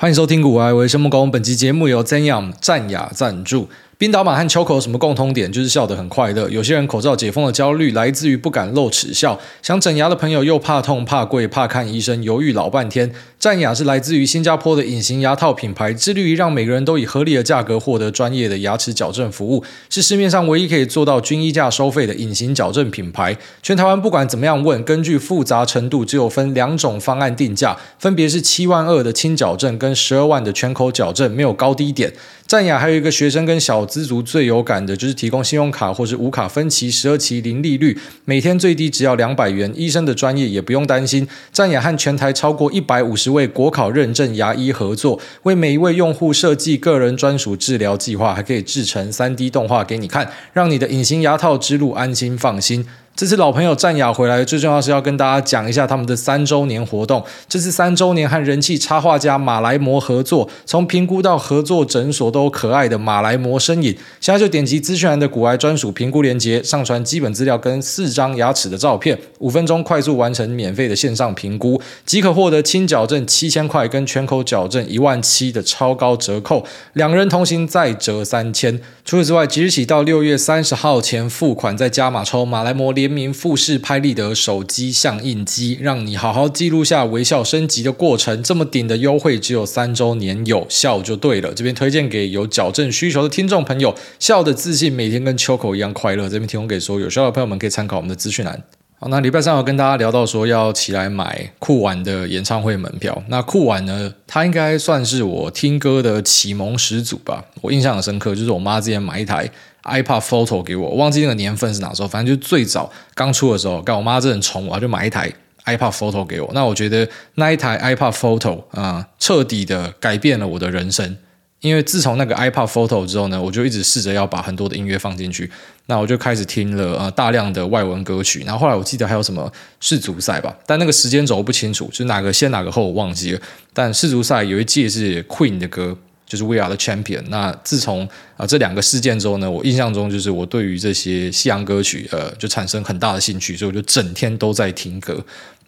欢迎收听《古外维生目工》，本集节目由 Zen Yam 雅赞助。冰岛马和秋口有什么共通点？就是笑得很快乐。有些人口罩解封的焦虑来自于不敢露齿笑，想整牙的朋友又怕痛、怕贵、怕看医生，犹豫老半天。战雅是来自于新加坡的隐形牙套品牌，致力于让每个人都以合理的价格获得专业的牙齿矫正服务，是市面上唯一可以做到均一价收费的隐形矫正品牌。全台湾不管怎么样问，根据复杂程度，只有分两种方案定价，分别是七万二的轻矫正跟十二万的全口矫正，没有高低点。战雅还有一个学生跟小资族最有感的，就是提供信用卡或是无卡分期十二期零利率，每天最低只要两百元，医生的专业也不用担心。战雅和全台超过一百五十位国考认证牙医合作，为每一位用户设计个人专属治疗计划，还可以制成三 D 动画给你看，让你的隐形牙套之路安心放心。这次老朋友战雅回来，最重要是要跟大家讲一下他们的三周年活动。这次三周年和人气插画家马来貘合作，从评估到合作诊所都可爱的马来貘身影。现在就点击资讯栏的骨癌专属评估链接，上传基本资料跟四张牙齿的照片，五分钟快速完成免费的线上评估，即可获得轻矫正七千块跟全口矫正一万七的超高折扣，两人同行再折三千。除此之外，即日起到六月三十号前付款，再加码抽马来貘联名富士拍立得手机相印机，让你好好记录下微笑升级的过程。这么顶的优惠，只有三周年有效就对了。这边推荐给有矫正需求的听众朋友，笑的自信，每天跟秋口一样快乐。这边提供给所有有需要的朋友们，可以参考我们的资讯栏。好，那礼拜三我跟大家聊到说要起来买酷玩的演唱会门票。那酷玩呢，它应该算是我听歌的启蒙始祖吧。我印象很深刻，就是我妈之前买一台 iPad Photo 给我，我忘记那个年份是哪时候，反正就最早刚出的时候。刚我妈真的很宠我，就买一台 iPad Photo 给我。那我觉得那一台 iPad Photo 啊、彻底的改变了我的人生。因为自从那个 iPod Photo 之后呢，我就一直试着要把很多的音乐放进去。那我就开始听了呃大量的外文歌曲。然后后来我记得还有什么世足赛吧，但那个时间轴不清楚，就是哪个先哪个后我忘记了。但世足赛有一届是 Queen 的歌，就是 We Are the Champion。那自从啊、这两个事件之后呢，我印象中就是我对于这些西洋歌曲呃就产生很大的兴趣，所以我就整天都在听歌。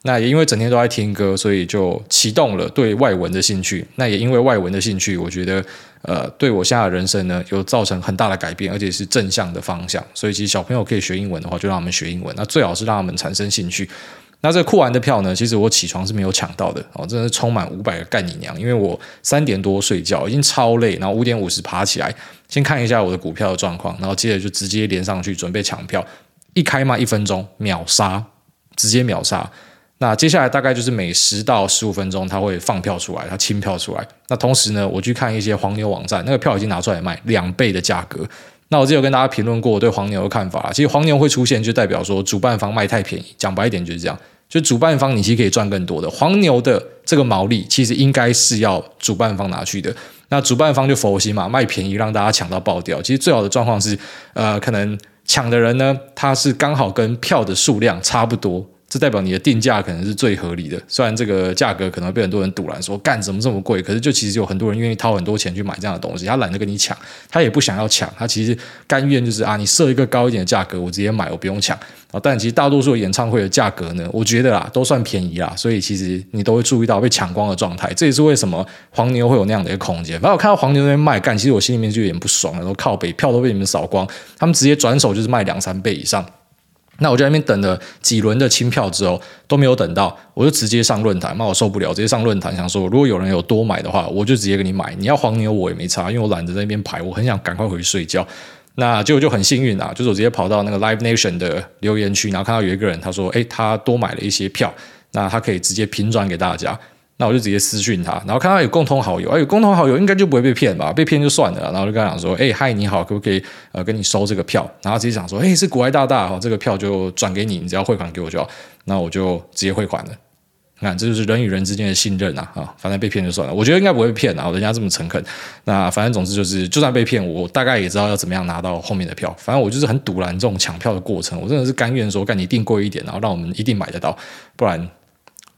那也因为整天都在听歌，所以就启动了对外文的兴趣。那也因为外文的兴趣，我觉得呃，对我现在的人生呢，有造成很大的改变，而且是正向的方向。所以其实小朋友可以学英文的话，就让他们学英文。那最好是让他们产生兴趣。那这个酷玩的票呢，其实我起床是没有抢到的哦，真的是充满五百个干你娘！因为我三点多睡觉，已经超累，然后五点五十爬起来，先看一下我的股票的状况，然后接着就直接连上去准备抢票。一开卖一分钟秒杀，直接秒杀。那接下来大概就是每十到十五分钟，他会放票出来，他清票出来。那同时呢，我去看一些黄牛网站，那个票已经拿出来卖两倍的价格。那我之前有跟大家评论过我对黄牛的看法，其实黄牛会出现，就代表说主办方卖太便宜。讲白一点就是这样，就主办方你其实可以赚更多的。黄牛的这个毛利，其实应该是要主办方拿去的。那主办方就佛心嘛，卖便宜让大家抢到爆掉。其实最好的状况是，呃，可能抢的人呢，他是刚好跟票的数量差不多。这代表你的定价可能是最合理的，虽然这个价格可能会被很多人堵拦，说干怎么这么贵？可是就其实有很多人愿意掏很多钱去买这样的东西，他懒得跟你抢，他也不想要抢，他其实甘愿就是啊，你设一个高一点的价格，我直接买，我不用抢啊。但其实大多数演唱会的价格呢，我觉得啦都算便宜啦，所以其实你都会注意到被抢光的状态，这也是为什么黄牛会有那样的一个空间。反正我看到黄牛那边卖干，其实我心里面就有点不爽了，然后靠北票都被你们扫光，他们直接转手就是卖两三倍以上。那我在那边等了几轮的清票之后都没有等到，我就直接上论坛，那我受不了，直接上论坛想说，如果有人有多买的话，我就直接给你买。你要黄牛我也没差，因为我懒得在那边排，我很想赶快回去睡觉。那结果就很幸运啊，就是我直接跑到那个 Live Nation 的留言区，然后看到有一个人他说，诶，他多买了一些票，那他可以直接平转给大家。那我就直接私讯他，然后看到有共同好友，哎，有共同好友应该就不会被骗吧？被骗就算了，然后就跟他讲说，哎，嗨，你好，可不可以呃跟你收这个票？然后直接讲说，哎，是股癌大大哈，这个票就转给你，你只要汇款给我就好。那我就直接汇款了。你看，这就是人与人之间的信任啊！啊，反正被骗就算了，我觉得应该不会被骗啊，人家这么诚恳。那反正总之就是，就算被骗，我大概也知道要怎么样拿到后面的票。反正我就是很赌烂这种抢票的过程，我真的是甘愿说，干你订贵一点，然后让我们一定买得到，不然。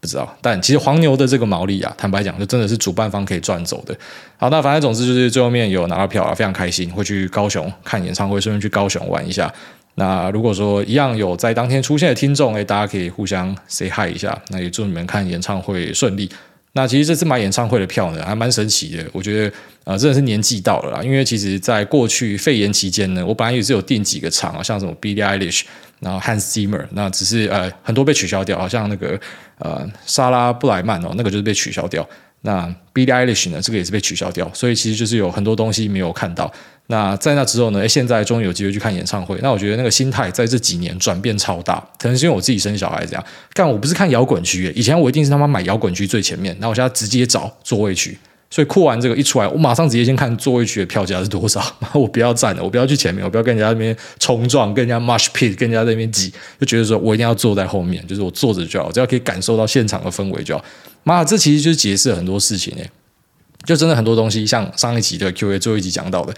不知道，但其实黄牛的这个毛利啊，坦白讲，就真的是主办方可以赚走的。好，那反正总之就是最后面有拿到票啊，非常开心，会去高雄看演唱会，顺便去高雄玩一下。那如果说一样有在当天出现的听众，诶，大家可以互相 say hi 一下。那也祝你们看演唱会顺利。那其实这次买演唱会的票呢，还蛮神奇的。我觉得呃，真的是年纪到了啦。因为其实在过去肺炎期间呢，我本来也是有订几个场啊，像什么 Billie Eilish，然后 Hans Zimmer，那只是呃很多被取消掉，好像那个呃莎拉布莱曼哦，那个就是被取消掉。那 Billie Eilish 呢，这个也是被取消掉。所以其实就是有很多东西没有看到。那在那之后呢，诶，现在终于有机会去看演唱会。那我觉得那个心态在这几年转变超大，可能是因为我自己生小孩这样。但我不是看摇滚区，以前我一定是他妈买摇滚区最前面，那我现在直接找座位区。所以扩完这个一出来，我马上直接先看座位区的票价是多少。我不要站了，我不要去前面，我不要跟人家那边冲撞，跟人家 mush pit，跟人家在那边挤，就觉得说我一定要坐在后面，就是我坐着就好，只要可以感受到现场的氛围就好。妈，这其实就是解释了很多事情诶，就真的很多东西，像上一集的 Q&A 最后一集讲到的。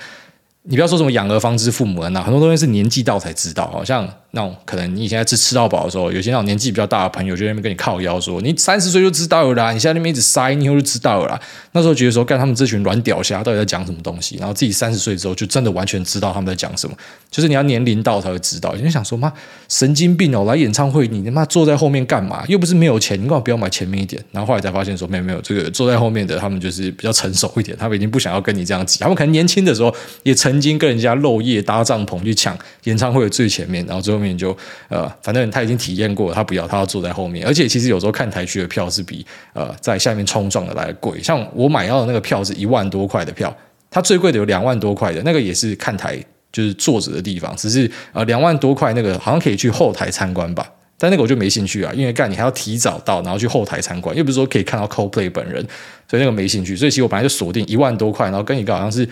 你不要说什么养儿方知父母恩呐，很多东西是年纪到才知道。好像那种可能你以前在吃吃到饱的时候，有些那种年纪比较大的朋友就在那边跟你靠腰说：“你三十岁就知道了啦，你现在那边一直塞，你以后就知道了啦。”那时候觉得说，干他们这群软屌虾到底在讲什么东西？然后自己三十岁之后就真的完全知道他们在讲什么。就是你要年龄到才会知道。你就想说妈神经病哦，来演唱会你他妈坐在后面干嘛？又不是没有钱，你干嘛不要买前面一点？然后后来才发现说没有没有，这个坐在后面的他们就是比较成熟一点，他们已经不想要跟你这样挤。他们可能年轻的时候也曾经跟人家露。夜搭帐篷去抢演唱会的最前面，然后最后面 就呃，反正他已经体验过，他不要，他要坐在后面。而且其实有时候看台区的票是比呃在下面冲撞的来的贵。像我买到的那个票是一万多块的票，它最贵的有两万多块的，那个也是看台就是坐着的地方，只是呃两万多块那个好像可以去后台参观吧，但那个我就没兴趣啊，因为干你还要提早到，然后去后台参观，又不是说可以看到 Coldplay 本人，所以那个没兴趣。所以其实我本来就锁定一万多块，然后跟一个好像是。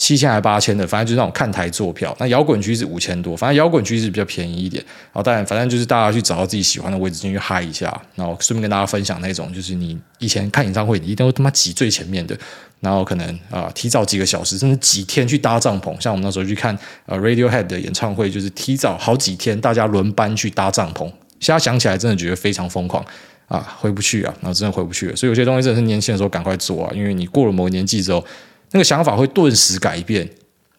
七千还八千的，反正就是那种看台坐票。那摇滚区是五千多，反正摇滚区是比较便宜一点。然后当然，反正就是大家去找到自己喜欢的位置进去嗨一下。然后顺便跟大家分享那种，就是你以前看演唱会，你一定会他妈挤最前面的。然后可能啊、提早几个小时，甚至几天去搭帐篷。像我们那时候去看呃 Radiohead 的演唱会，就是提早好几天，大家轮班去搭帐篷。现在想起来，真的觉得非常疯狂啊，回不去啊，然后真的回不去了。所以有些东西真的是年轻的时候赶快做啊，因为你过了某个年纪之后。那个想法会顿时改变，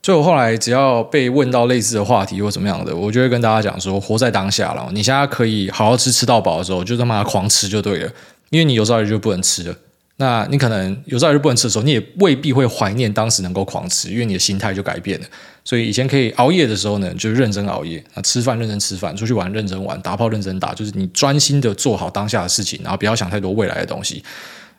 所以我后来只要被问到类似的话题或怎么样的，我就会跟大家讲说：活在当下了。你现在可以好好吃，吃到饱的时候，就他妈狂吃就对了。因为你有朝一日就不能吃了，那你可能有朝一日不能吃的时候，你也未必会怀念当时能够狂吃，因为你的心态就改变了。所以以前可以熬夜的时候呢，就认真熬夜；那吃饭认真吃饭，出去玩认真玩，打炮认真打，就是你专心的做好当下的事情，然后不要想太多未来的东西。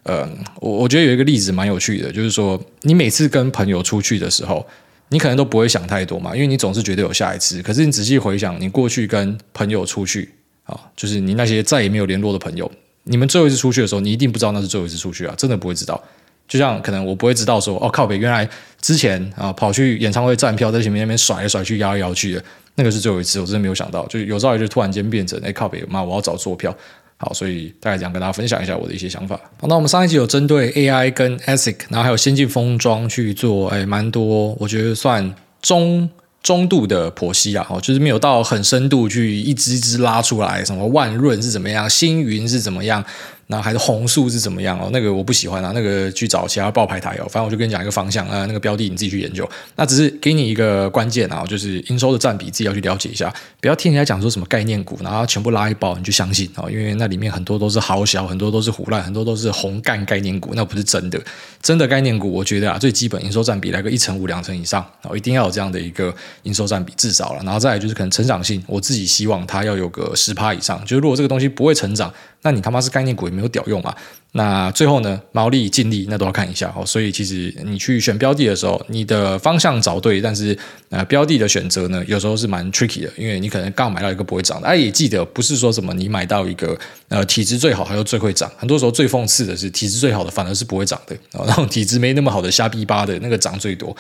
呃，我我觉得有一个例子蛮有趣的，就是说你每次跟朋友出去的时候，你可能都不会想太多嘛，因为你总是觉得有下一次。可是你仔细回想，你过去跟朋友出去啊，就是你那些再也没有联络的朋友，你们最后一次出去的时候，你一定不知道那是最后一次出去啊，真的不会知道。就像可能我不会知道说，哦靠北，原来之前啊跑去演唱会站票，在前面那边甩来甩去、摇来摇去的，那个是最后一次，我真的没有想到，就有朝一日突然间变成，哎靠北，妈，我要找坐票。好，所以大概这样跟大家分享一下我的一些想法。好，那我们上一集有针对 AI 跟 ASIC，然后还有先进封装去做，哎，蛮多，我觉得算中中度的剖析啊，哦，就是没有到很深度去一支一支拉出来，什么万润是怎么样，星云是怎么样。然后还是红数是怎么样哦？那个我不喜欢啊，那个去找其他报牌台哦。反正我就跟你讲一个方向啊，那个标的你自己去研究。那只是给你一个关键啊，就是营收的占比自己要去了解一下，不要听人家讲说什么概念股，然后全部拉一包你就相信哦，因为那里面很多都是好小，很多都是胡烂，很多都是红干概念股，那不是真的。真的概念股，我觉得啊，最基本营收占比来个一成五两成以上，一定要有这样的一个营收占比至少了。然后再来就是可能成长性，我自己希望它要有个十趴以上。就是如果这个东西不会成长。那你他妈是概念股也没有屌用啊！那最后呢，毛利、净利那都要看一下哦。所以其实你去选标的的时候，你的方向找对，但是呃标的的选择呢，有时候是蛮 tricky 的，因为你可能刚买到一个不会涨的。哎，也记得不是说什么你买到一个呃体质最好，还有最会涨。很多时候最讽刺的是，体质最好的反而是不会涨的，然后体质没那么好的瞎逼巴的那个涨最多。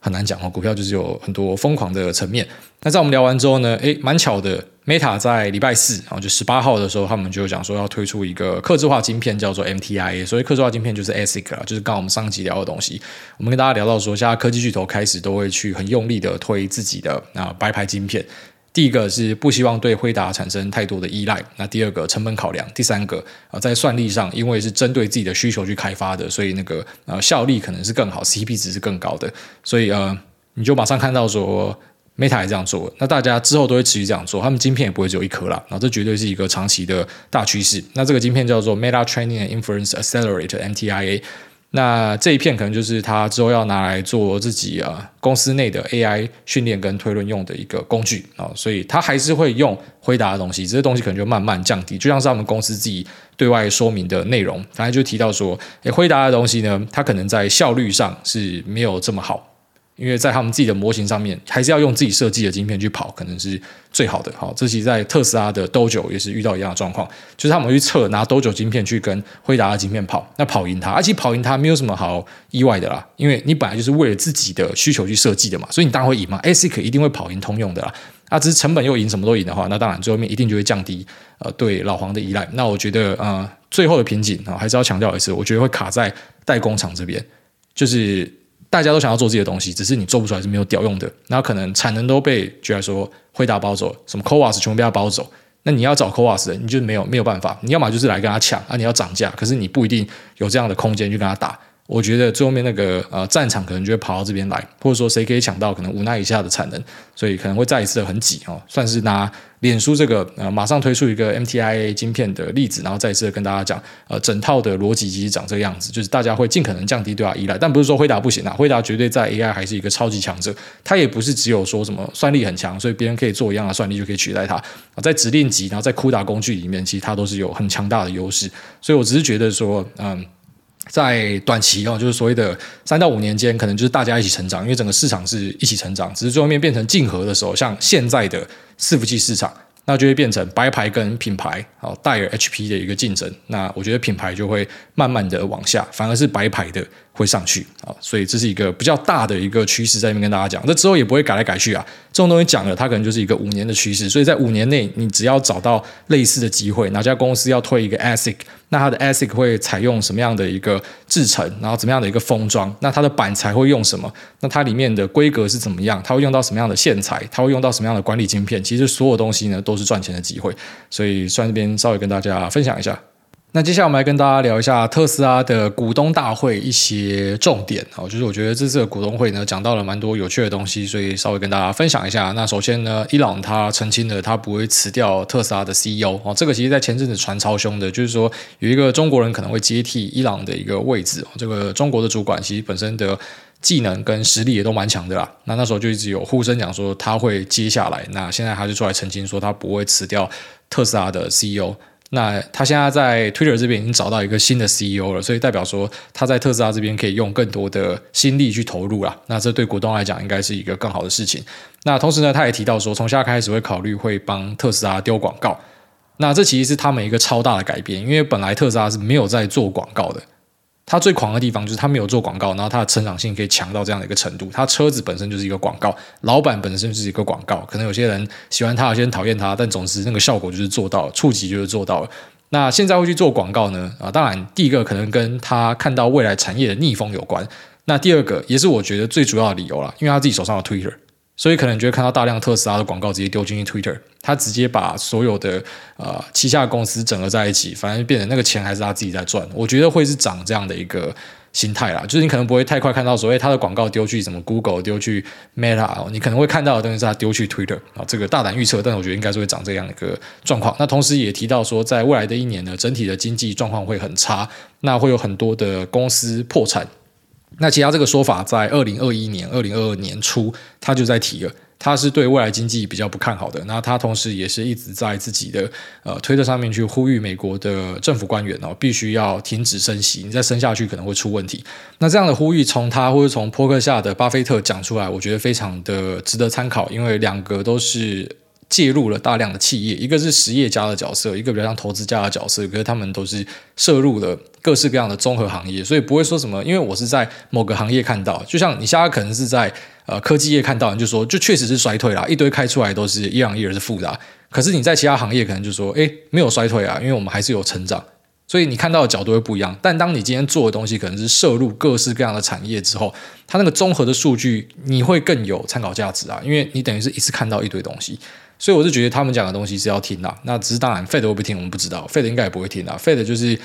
很难讲哦，股票就是有很多疯狂的层面。那在我们聊完之后呢，诶，蛮巧的，Meta 在礼拜四，然后就十八号的时候，他们就讲说要推出一个刻制化晶片，叫做 MTIA。所以刻制化晶片就是 ASIC 啦，就是刚刚我们上集聊的东西。我们跟大家聊到说，现在科技巨头开始都会去很用力的推自己的啊白牌晶片。第一个是不希望对辉达产生太多的依赖，那第二个成本考量，第三个啊在算力上，因为是针对自己的需求去开发的，所以那个呃效率可能是更好，CP 值是更高的，所以呃你就马上看到说 Meta 也这样做，那大家之后都会持续这样做，他们晶片也不会只有一颗啦，然后这绝对是一个长期的大趋势。那这个晶片叫做 Meta Training and Inference Accelerator（MTIA）。那这一片可能就是他之后要拿来做自己啊公司内的 AI 训练跟推论用的一个工具啊，所以他还是会用回答的东西，这些东西可能就慢慢降低，就像是他们公司自己对外说明的内容，反正就提到说，诶，辉达的东西呢，它可能在效率上是没有这么好。因为在他们自己的模型上面，还是要用自己设计的晶片去跑，可能是最好的。好，这其实在特斯拉的 Dojo 也是遇到一样的状况，就是他们去测拿 Dojo 晶片去跟辉达的晶片跑，那跑赢它，而且跑赢它没有什么好意外的啦，因为你本来就是为了自己的需求去设计的嘛，所以你当然会赢嘛。ASIC 一定会跑赢通用的啦，啊，只是成本又赢什么都赢的话，那当然最后面一定就会降低呃对老黄的依赖。那我觉得呃最后的瓶颈啊，还是要强调一次，我觉得会卡在代工厂这边，就是。大家都想要做自己的东西，只是你做不出来是没有屌用的。那可能产能都被，居然说会打包走，什么 CoWoS 全部被他包走。那你要找 c o a s 的，你就没有没有办法。你要么就是来跟他抢啊，你要涨价，可是你不一定有这样的空间去跟他打。我觉得最后面那个呃战场可能就会跑到这边来，或者说谁可以抢到可能五奈以下的产能，所以可能会再一次的很挤哦，算是拿脸书这个呃马上推出一个 MTIA 晶片的例子，然后再一次的跟大家讲呃整套的逻辑其实长这个样子，就是大家会尽可能降低对它依赖，但不是说辉达不行啊，辉达绝对在 AI 还是一个超级强者，它也不是只有说什么算力很强，所以别人可以做一样的算力就可以取代它啊，在指令集然后在 CUDA 工具里面，其实它都是有很强大的优势，所以我只是觉得说嗯。在短期哦，就是所谓的三到五年间，可能就是大家一起成长，因为整个市场是一起成长。只是最后面变成竞合的时候，像现在的伺服器市场，那就会变成白牌跟品牌，哦，戴尔、HP 的一个竞争。那我觉得品牌就会慢慢的往下，反而是白牌的。会上去啊，所以这是一个比较大的一个趋势，在这边跟大家讲。那之后也不会改来改去啊，这种东西讲了，它可能就是一个五年的趋势。所以在五年内，你只要找到类似的机会，哪家公司要推一个 ASIC，那它的 ASIC 会采用什么样的一个制程，然后怎么样的一个封装，那它的板材会用什么？那它里面的规格是怎么样？它会用到什么样的线材？它会用到什么样的管理晶片？其实所有东西呢，都是赚钱的机会。所以算这边稍微跟大家分享一下。那接下来我们来跟大家聊一下特斯拉的股东大会一些重点哦，就是我觉得这次的股东会呢，讲到了蛮多有趣的东西，所以稍微跟大家分享一下。那首先呢，伊朗他澄清了他不会辞掉特斯拉的 CEO 哦，这个其实在前阵子传超凶的，就是说有一个中国人可能会接替伊朗的一个位置。这个中国的主管其实本身的技能跟实力也都蛮强的啦。那那时候就一直有呼声讲说他会接下来，那现在他就出来澄清说他不会辞掉特斯拉的 CEO。那他现在在 Twitter 这边已经找到一个新的 CEO 了，所以代表说他在特斯拉这边可以用更多的心力去投入了。那这对股东来讲应该是一个更好的事情。那同时呢，他也提到说，从现在开始会考虑会帮特斯拉丢广告。那这其实是他们一个超大的改变，因为本来特斯拉是没有在做广告的。他最狂的地方就是他没有做广告，然后他的成长性可以强到这样的一个程度。他车子本身就是一个广告，老板本身就是一个广告。可能有些人喜欢他，有些人讨厌他，但总之那个效果就是做到了，触及就是做到了。那现在会去做广告呢？啊，当然第一个可能跟他看到未来产业的逆风有关。那第二个也是我觉得最主要的理由啦，因为他自己手上有 Twitter。所以可能就会看到大量特斯拉的广告直接丢进去 Twitter，他直接把所有的呃旗下公司整合在一起，反正变成那个钱还是他自己在赚。我觉得会是长这样的一个心态啦，就是你可能不会太快看到所谓他的广告丢去什么 Google 丢去 Meta，你可能会看到的东西是他丢去 Twitter 啊，这个大胆预测，但是我觉得应该是会长这样的一个状况。那同时也提到说，在未来的一年呢，整体的经济状况会很差，那会有很多的公司破产。那其他这个说法，在二零二一年、二零二二年初，他就在提了，他是对未来经济比较不看好的。那他同时也是一直在自己的呃推特上面去呼吁美国的政府官员哦，必须要停止升息，你再升下去可能会出问题。那这样的呼吁从他或者从波克夏的巴菲特讲出来，我觉得非常的值得参考，因为两个都是。介入了大量的企业，一个是实业家的角色，一个比较像投资家的角色。可是他们都是涉入了各式各样的综合行业，所以不会说什么。因为我是在某个行业看到，就像你现在可能是在呃科技业看到，你就说就确实是衰退啦，一堆开出来都是一样，一样是负的。可是你在其他行业可能就说，诶，没有衰退啊，因为我们还是有成长。所以你看到的角度会不一样。但当你今天做的东西可能是涉入各式各样的产业之后，它那个综合的数据你会更有参考价值啊，因为你等于是一次看到一堆东西。所以我是觉得他们讲的东西是要听的，那只是当然，Fed 会不听我们不知道，Fed 应该也不会听的。Fed 就是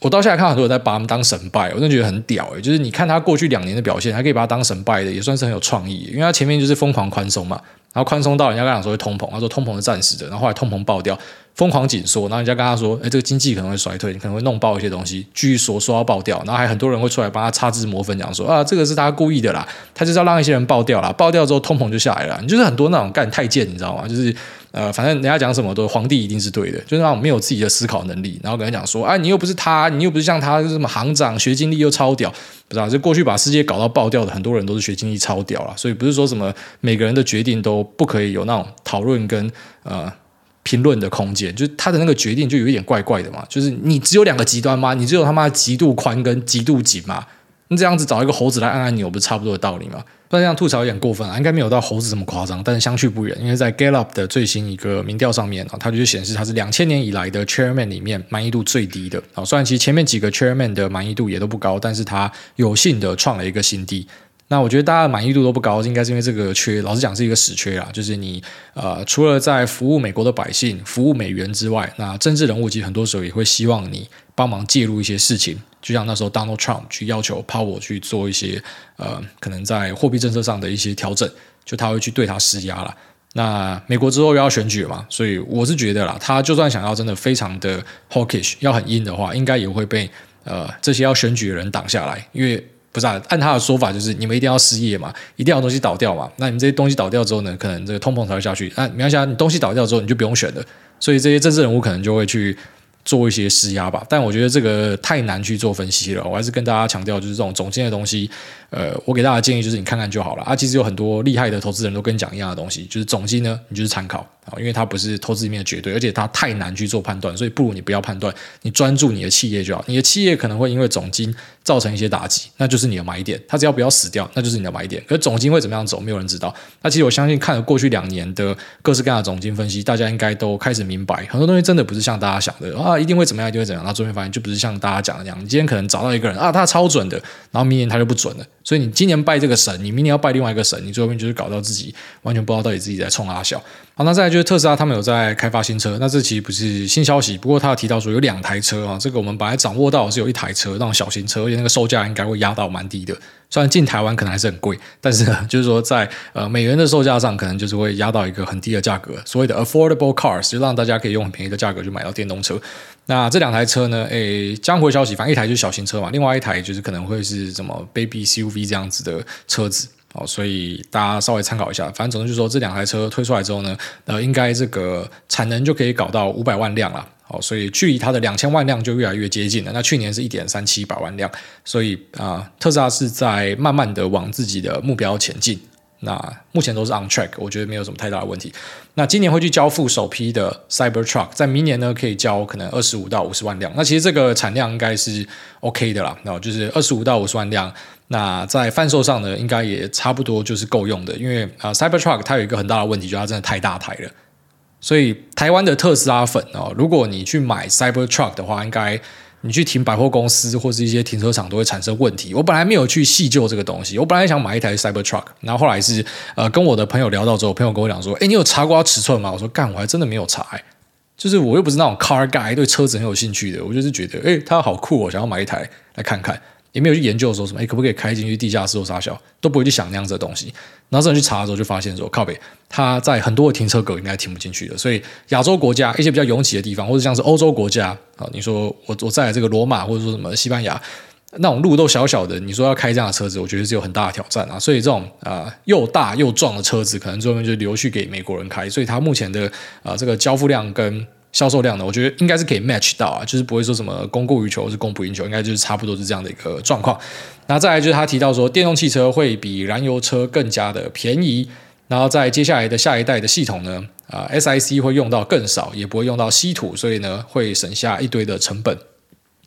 我到现在看很多人在把他们当神拜，我真的觉得很屌诶，就是你看他过去两年的表现，还可以把他当神拜的，也算是很有创意。因为他前面就是疯狂宽松嘛，然后宽松到人家跟他讲说会通膨，他说通膨是暂时的，然后后来通膨爆掉，疯狂紧缩，然后人家跟他说，哎，这个经济可能会衰退，你可能会弄爆一些东西，继续说说要爆掉，然后还很多人会出来帮他擦脂抹粉，讲说啊，这个是他故意的啦，他就是要让一些人爆掉啦，爆掉之后通膨就下来了。你就是很多那种干太监，你知道吗？就是。呃，反正人家讲什么都皇帝一定是对的，就是那种没有自己的思考能力，然后跟他讲说，哎，你又不是他，你又不是像他，就是什么行长，学经历又超屌，不知道，就过去把世界搞到爆掉的很多人都是学经历超屌了，所以不是说什么每个人的决定都不可以有那种讨论跟呃评论的空间，就是他的那个决定就有一点怪怪的嘛，就是你只有两个极端吗？你只有他妈极度宽跟极度紧吗？你这样子找一个猴子来按按钮，不是差不多的道理吗？那这样吐槽有点过分啊，应该没有到猴子这么夸张，但是相去不远。因为在 Gallup 的最新一个民调上面啊，它就显示它是两千年以来的 Chairman 里面满意度最低的啊。虽然其实前面几个 Chairman 的满意度也都不高，但是它有幸的创了一个新低。那我觉得大家满意度都不高，应该是因为这个缺，老实讲是一个死缺啊。就是你呃，除了在服务美国的百姓、服务美元之外，那政治人物其实很多时候也会希望你帮忙介入一些事情。就像那时候 Donald Trump 去要求 Powell 去做一些呃，可能在货币政策上的一些调整，就他会去对他施压了。那美国之后又要选举嘛，所以我是觉得啦，他就算想要真的非常的 hawkish，要很硬的话，应该也会被呃这些要选举的人挡下来，因为。不是，按他的说法就是你们一定要失业嘛，一定要东西倒掉嘛。那你们这些东西倒掉之后呢，可能这个通膨才会下去。那没关系，你东西倒掉之后你就不用选了。所以这些政治人物可能就会去做一些施压吧。但我觉得这个太难去做分析了。我还是跟大家强调，就是这种总监的东西，呃，我给大家建议就是你看看就好了。啊，其实有很多厉害的投资人都跟你讲一样的东西，就是总金呢，你就是参考。啊，因为它不是投资里面的绝对，而且它太难去做判断，所以不如你不要判断，你专注你的企业就好。你的企业可能会因为总金造成一些打击，那就是你的买点。它只要不要死掉，那就是你的买点。可是总金会怎么样走，没有人知道。那其实我相信，看了过去两年的各式各样的总金分析，大家应该都开始明白，很多东西真的不是像大家想的啊，一定会怎么样，一定会怎样。那最后发现，就不是像大家讲的那样。你今天可能找到一个人啊，他超准的，然后明年他就不准了。所以你今年拜这个神，你明年要拜另外一个神，你最后面就是搞到自己完全不知道到底自己在冲阿小。好，那再来就是特斯拉，他们有在开发新车。那这其实不是新消息，不过他有提到说有两台车啊，这个我们本来掌握到是有一台车，那种小型车，而且那个售价应该会压到蛮低的。虽然进台湾可能还是很贵，但是呢，就是说在呃美元的售价上，可能就是会压到一个很低的价格，所谓的 affordable cars，就让大家可以用很便宜的价格去买到电动车。那这两台车呢，诶，江湖消息，反正一台就是小型车嘛，另外一台就是可能会是什么 baby SUV 这样子的车子。哦，所以大家稍微参考一下。反正总之就是说，这两台车推出来之后呢，呃，应该这个产能就可以搞到五百万辆了。哦，所以距离它的两千万辆就越来越接近了。那去年是一点三七百万辆，所以啊、特斯拉是在慢慢的往自己的目标前进。那目前都是 on track，我觉得没有什么太大的问题。那今年会去交付首批的 Cybertruck，在明年呢可以交可能二十五到五十万辆。那其实这个产量应该是 OK 的啦，那就是二十五到五十万辆。那在贩售上呢，应该也差不多就是够用的，因为啊，Cybertruck 它有一个很大的问题，就是它真的太大台了。所以台湾的特斯拉粉哦，如果你去买 Cybertruck 的话，应该你去停百货公司或是一些停车场都会产生问题。我本来没有去细究这个东西，我本来想买一台 Cybertruck，然后后来是呃跟我的朋友聊到之后，朋友跟我讲说，诶，你有查过它尺寸吗？我说干，我还真的没有查，就是我又不是那种 car guy，对车子很有兴趣的，我就是觉得，诶，它好酷，我想要买一台来看看。也没有去研究说什么，哎，可不可以开进去地下室或啥小，都不会去想那样子的东西。然后这人去查的时候，就发现说，靠北，它在很多的停车格应该停不进去的。所以亚洲国家一些比较拥挤的地方，或者像是欧洲国家啊，你说我我在这个罗马或者说什么西班牙那种路都小小的，你说要开这样的车子，我觉得是有很大的挑战啊。所以这种啊、又大又壮的车子，可能最后面就留去给美国人开。所以它目前的啊、这个交付量跟销售量呢，我觉得应该是可以 match 到啊，就是不会说什么供过于求是供不应求，应该就是差不多是这样的一个状况。那再来就是他提到说，电动汽车会比燃油车更加的便宜，然后在接下来的下一代的系统呢，啊，SIC 会用到更少，也不会用到稀土，所以呢会省下一堆的成本。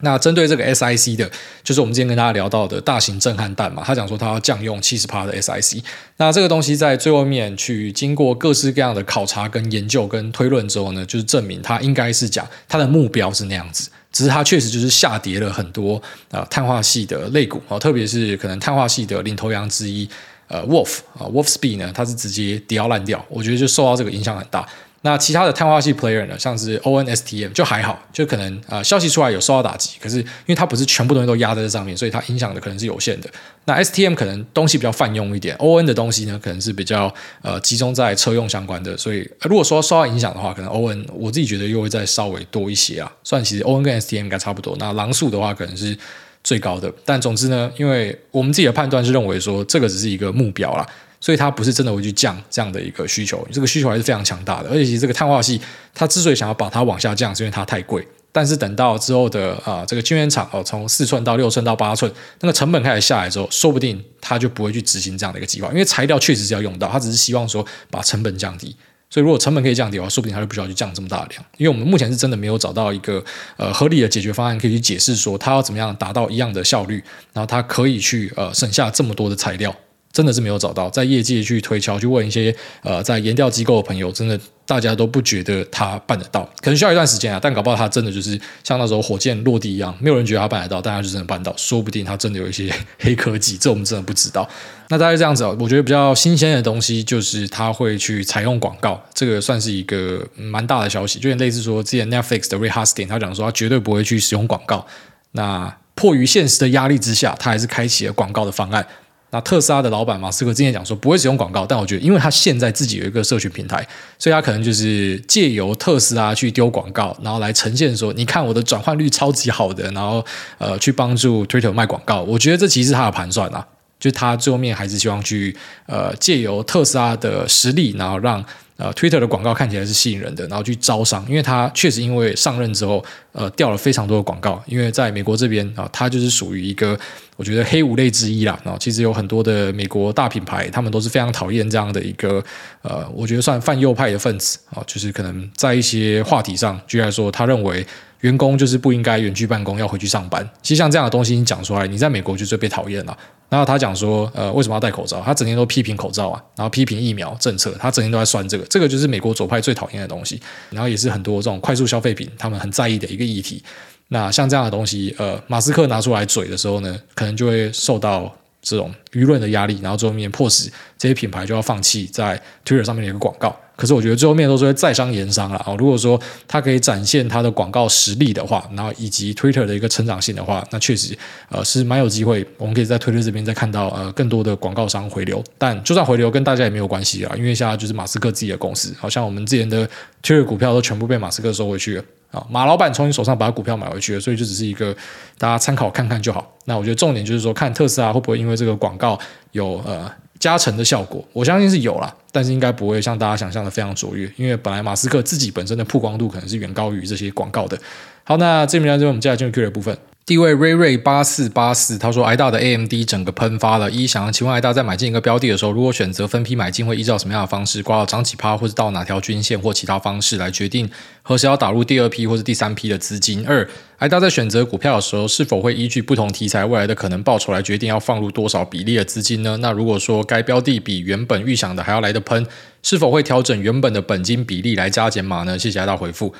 那针对这个 SIC 的，就是我们今天跟大家聊到的大型震撼弹嘛，他讲说他要降用七十趴的 SIC。那这个东西在最后面去经过各式各样的考察、跟研究、跟推论之后呢，就是证明它应该是讲它的目标是那样子，只是它确实就是下跌了很多啊、呃，碳化系的类股啊，特别是可能碳化系的领头羊之一呃，Wolf 啊，Wolfspeed 呢，它是直接跌到烂掉，我觉得就受到这个影响很大。那其他的碳化系 player 呢，像是 ONSTM 就还好，就可能呃消息出来有受到打击，可是因为它不是全部东西都压在这上面，所以它影响的可能是有限的。那 STM 可能东西比较泛用一点，ON 的东西呢可能是比较呃集中在车用相关的，所以如果说受到影响的话，可能 ON 我自己觉得又会再稍微多一些啊。算其实 ON 跟 STM 应该差不多，那狼速的话可能是最高的，但总之呢，因为我们自己的判断是认为说这个只是一个目标啦。所以它不是真的会去降这样的一个需求，这个需求还是非常强大的。而且这个碳化系，它之所以想要把它往下降，是因为它太贵。但是等到之后的啊、这个晶圆厂哦，从四寸到六寸到八寸，那个成本开始下来之后，说不定它就不会去执行这样的一个计划，因为材料确实是要用到，它只是希望说把成本降低。所以如果成本可以降低的话，说不定它就不需要去降这么大的量。因为我们目前是真的没有找到一个呃合理的解决方案，可以去解释说它要怎么样达到一样的效率，然后它可以去呃省下这么多的材料。真的是没有找到，在业界去推敲，去问一些呃，在研调机构的朋友，真的大家都不觉得他办得到，可能需要一段时间啊。但搞不好他真的就是像那时候火箭落地一样，没有人觉得他办得到，但他就真的办到。说不定他真的有一些黑科技，这我们真的不知道。那大概这样子哦，我觉得比较新鲜的东西就是他会去采用广告，这个算是一个蛮大的消息，就有点类似说之前 Netflix 的 Reed Hastings 他讲说他绝对不会去使用广告。那迫于现实的压力之下，他还是开启了广告的方案。那特斯拉的老板马斯克之前讲说不会使用广告，但我觉得，因为他现在自己有一个社群平台，所以他可能就是借由特斯拉去丢广告，然后来呈现说，你看我的转换率超级好的，然后呃去帮助 Twitter 卖广告。我觉得这其实是他的盘算啊，就他最后面还是希望去呃借由特斯拉的实力，然后让。呃，Twitter 的广告看起来是吸引人的，然后去招商，因为他确实因为上任之后，呃，掉了非常多的广告，因为在美国这边啊，他就是属于一个我觉得黑五类之一啦。然后其实有很多的美国大品牌，他们都是非常讨厌这样的一个呃，我觉得算泛右派的分子啊，就是可能在一些话题上，居然说他认为。员工就是不应该远距办公，要回去上班。其实像这样的东西你讲出来，你在美国就最被讨厌了。然后他讲说，呃，为什么要戴口罩？他整天都批评口罩啊，然后批评疫苗政策，他整天都在酸这个。这个就是美国左派最讨厌的东西。然后也是很多这种快速消费品，他们很在意的一个议题。那像这样的东西，呃，马斯克拿出来嘴的时候呢，可能就会受到这种舆论的压力，然后最后面迫使这些品牌就要放弃在 Twitter 上面的一个广告。可是我觉得最后面都是会在商言商了啊！如果说它可以展现它的广告实力的话，然后以及 Twitter 的一个成长性的话，那确实呃是蛮有机会，我们可以在 Twitter 这边再看到呃更多的广告商回流。但就算回流，跟大家也没有关系啊，因为现在就是马斯克自己的公司，好像我们之前的 Twitter 股票都全部被马斯克收回去了啊，马老板从你手上把股票买回去，所以就只是一个大家参考看看就好。那我觉得重点就是说，看特斯拉会不会因为这个广告有呃。加成的效果，我相信是有了，但是应该不会像大家想象的非常卓越，因为本来马斯克自己本身的曝光度可能是远高于这些广告的。好，那这边来就我们接下来进入 Q 的部分。第一位瑞瑞八四八四，他说：“挨大的 AMD 整个喷发了。一想要请问挨大在买进一个标的的时候，如果选择分批买进，会依照什么样的方式挂到涨几趴，或者到哪条均线或其他方式来决定何时要打入第二批或者第三批的资金？二挨大在选择股票的时候，是否会依据不同题材未来的可能报酬来决定要放入多少比例的资金呢？那如果说该标的比原本预想的还要来得喷，是否会调整原本的本金比例来加减码呢？谢谢挨大回复。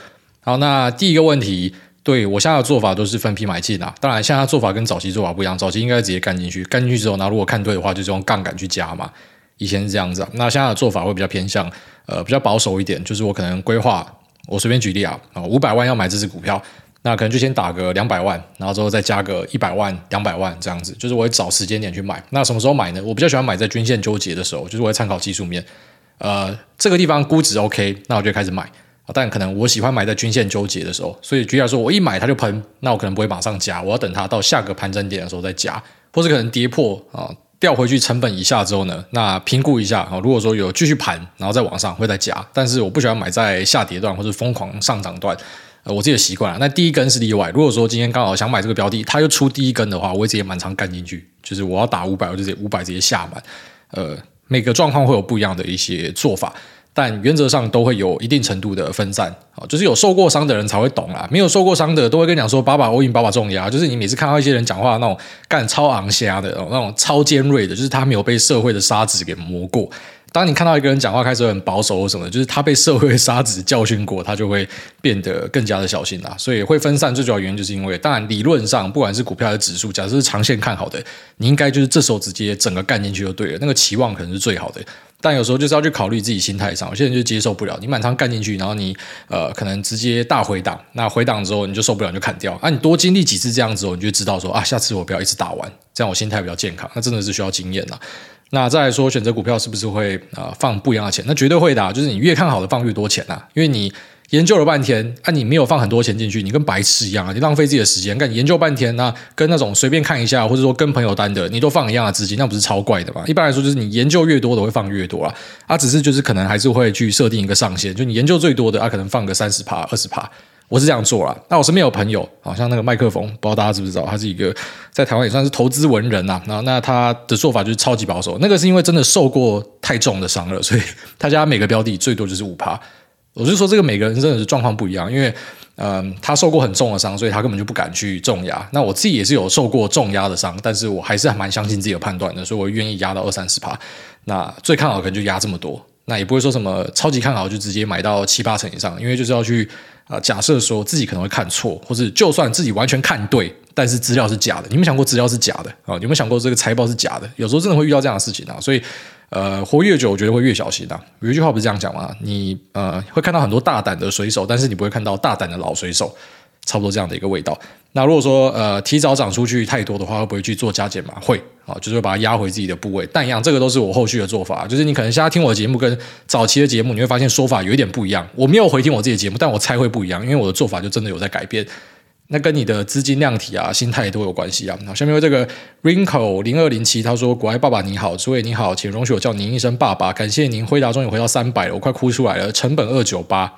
好，那第一个问题。”对，我现在的做法都是分批买进啊，当然现在做法跟早期做法不一样，早期应该直接干进去，干进去之后，那如果看对的话，就是用杠杆去加嘛。以前是这样子，那现在的做法会比较偏向呃比较保守一点，就是我可能规划，我随便举例啊，啊五百万要买这只股票，那可能就先打个两百万，然后之后再加个一百万、两百万这样子，就是我会找时间点去买。那什么时候买呢？我比较喜欢买在均线纠结的时候，就是我会参考技术面，呃这个地方估值 OK，那我就开始买。但可能我喜欢买在均线纠结的时候，所以举例来说，我一买它就喷，那我可能不会马上加，我要等它到下个盘整点的时候再加，或者可能跌破啊掉回去成本以下之后呢，那评估一下啊，如果说有继续盘，然后再往上会再加，但是我不喜欢买在下跌段或者疯狂上涨段，我自己的习惯了。那第一根是例外，如果说今天刚好想买这个标的，它又出第一根的话，我会直接满仓干进去，就是我要打五百，我就直接五百直接下满。呃，每个状况会有不一样的一些做法。但原则上都会有一定程度的分散啊，就是有受过伤的人才会懂啊，没有受过伤的都会跟你讲说“把把 all in，把把重压”，就是你每次看到一些人讲话那种干超昂瞎的那种超尖锐的，就是他没有被社会的沙子给磨过。当你看到一个人讲话开始很保守或什么，就是他被社会沙子教训过，他就会变得更加的小心啦。所以会分散最主要原因就是因为，当然理论上不管是股票的指数，假设是长线看好的，你应该就是这时候直接整个干进去就对了，那个期望可能是最好的。但有时候就是要去考虑自己心态上，有些人就接受不了，你满仓干进去，然后你呃可能直接大回档，那回档之后你就受不了，你就砍掉。啊，你多经历几次这样子，你就知道说啊，下次我不要一直打完，这样我心态比较健康。那真的是需要经验呐。那再来说选择股票是不是会啊、呃、放不一样的钱？那绝对会的、就是你越看好的放越多钱呐、啊，因为你。研究了半天，啊，你没有放很多钱进去，你跟白痴一样啊！你浪费自己的时间，干你研究半天，那跟那种随便看一下，或者说跟朋友单的，你都放一样的资金，那不是超怪的吗？一般来说，就是你研究越多的会放越多啊，啊，只是就是可能还是会去设定一个上限，就你研究最多的啊，可能放个三十趴、二十趴，我是这样做啦。那我身边有朋友，好像那个麦克风，不知道大家知不知道，他是一个在台湾也算是投资文人呐。那那他的做法就是超级保守，那个是因为真的受过太重的伤了，所以 他家每个标的最多就是五趴。我就说这个每个人真的是状况不一样，因为，嗯，他受过很重的伤，所以他根本就不敢去重压。那我自己也是有受过重压的伤，但是我还是还蛮相信自己的判断的，所以我愿意压到二三十趴。那最看好可能就压这么多，那也不会说什么超级看好就直接买到七八成以上，因为就是要去啊、假设说自己可能会看错，或是就算自己完全看对，但是资料是假的。你们想过资料是假的啊？有没有想过这个财报是假的？有时候真的会遇到这样的事情啊，所以。呃，活越久，我觉得会越小心、啊。有一句话不是这样讲吗？你呃会看到很多大胆的水手，但是你不会看到大胆的老水手，差不多这样的一个味道。那如果说呃提早涨出去太多的话，会不会去做加减码？会啊、就是把它压回自己的部位。但一样，这个都是我后续的做法。就是你可能现在听我的节目跟早期的节目，你会发现说法有一点不一样。我没有回听我自己的节目，但我猜会不一样，因为我的做法就真的有在改变。那跟你的资金量体啊、心态都有关系啊。好，下面这个 Rinko 零二零七他说：“国外爸爸你好，诸位你好，请容许我叫您一声爸爸。感谢您，回答终于回到三百了，我快哭出来了。成本二九八，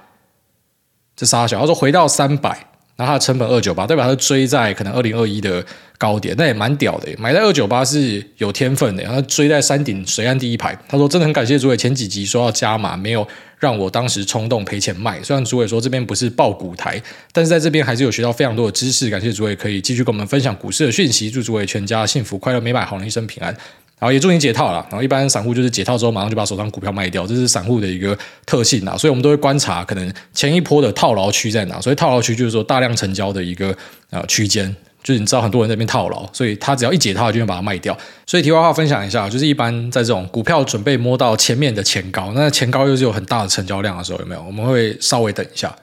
这仨小，他说回到三百，那他的成本二九八，代表他追在可能二零二一的高点，那也蛮屌的。买在二九八是有天分的，然后追在山顶水岸第一排。他说真的很感谢诸位，前几集说要加码，没有。”让我当时冲动赔钱卖，虽然主委说这边不是爆股台，但是在这边还是有学到非常多的知识。感谢主委可以继续跟我们分享股市的讯息，祝主委全家幸福快乐美满，好人一生平安。然后也祝你解套了。然后一般散户就是解套之后马上就把手上股票卖掉，这是散户的一个特性啊。所以我们都会观察可能前一波的套牢区在哪。所以套牢区就是说大量成交的一个呃区间。就是你知道很多人在那边套牢，所以他只要一解套，就会把它卖掉。所以题外话分享一下，就是一般在这种股票准备摸到前面的前高，那前高又是有很大的成交量的时候，有没有？我们会稍微等一下，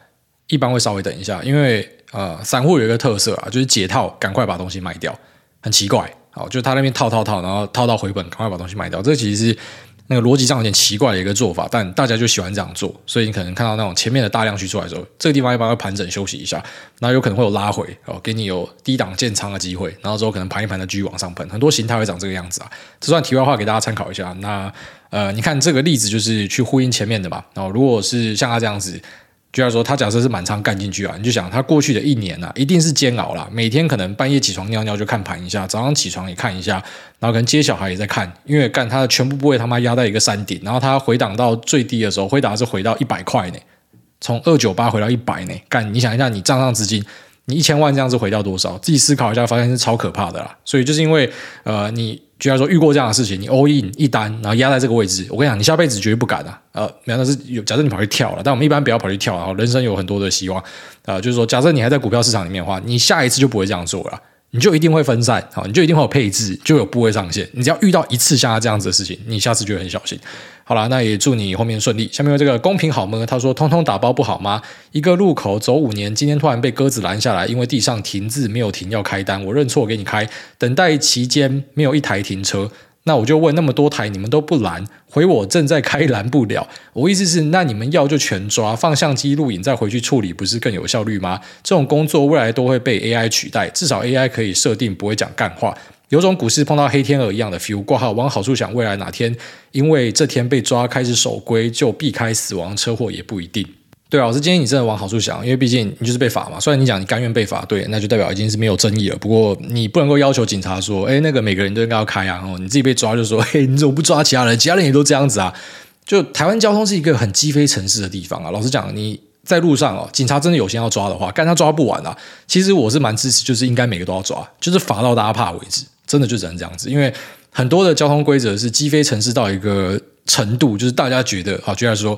一般会稍微等一下，因为呃，散户有一个特色啊，就是解套赶快把东西卖掉，很奇怪，好，就他那边套套套，然后套到回本，赶快把东西卖掉，这其实是。那个逻辑上有点奇怪的一个做法，但大家就喜欢这样做，所以你可能看到那种前面的大量区出来的时候，这个地方一般会盘整休息一下，那有可能会有拉回哦，给你有低档建仓的机会，然后之后可能盘一盘的继续往上喷，很多形态会长这个样子啊。这算题外话给大家参考一下。那呃，你看这个例子就是去呼应前面的嘛。然后如果是像他这样子。就像说，他假设是满仓干进去啊，你就想他过去的一年啊，一定是煎熬了。每天可能半夜起床尿尿就看盘一下，早上起床也看一下，然后可能接小孩也在看，因为干他的全部部位他妈压在一个山顶，然后他回档到最低的时候，回档是回到一百块呢，从二九八回到一百呢，干你想一下，你账上资金，你一千万这样子回掉多少？自己思考一下，发现是超可怕的啦。所以就是因为呃你。居然说遇过这样的事情，你 all in 一单，然后压在这个位置，我跟你讲，你下辈子绝对不敢啊！呃，没有，那是有假设你跑去跳了，但我们一般不要跑去跳啊。人生有很多的希望啊，呃，就是说，假设你还在股票市场里面的话，你下一次就不会这样做了。你就一定会分散，好，你就一定会有配置，就有部位上限。你只要遇到一次像他这样子的事情，你下次就很小心。好了，那也祝你后面顺利。下面有这个公平好吗？他说：“通通打包不好吗？一个路口走五年，今天突然被鸽子拦下来，因为地上停字没有停，要开单，我认错给你开。等待期间没有一台停车。”那我就问那么多台，你们都不拦，回我正在开，拦不了。我意思是，那你们要就全抓，放相机录影再回去处理，不是更有效率吗？这种工作未来都会被 AI 取代，至少 AI 可以设定不会讲干话，有种股市碰到黑天鹅一样的 feel。挂号往好处想，未来哪天因为这天被抓开始守规，就避开死亡车祸也不一定。对啊，我是建议你真的往好处想，因为毕竟你就是被罚嘛。虽然你讲你甘愿被罚，对，那就代表已经是没有争议了。不过你不能够要求警察说，哎，那个每个人都应该要开啊。哦，你自己被抓就说，嘿，你怎么不抓其他人？其他人也都这样子啊。就台湾交通是一个很鸡飞城市的地方啊。老实讲，你在路上哦，警察真的有心要抓的话，干他抓不完啊。其实我是蛮支持，就是应该每个都要抓，就是罚到大家怕为止。真的就只能这样子，因为很多的交通规则是鸡飞城市到一个程度，就是大家觉得，好，就像说。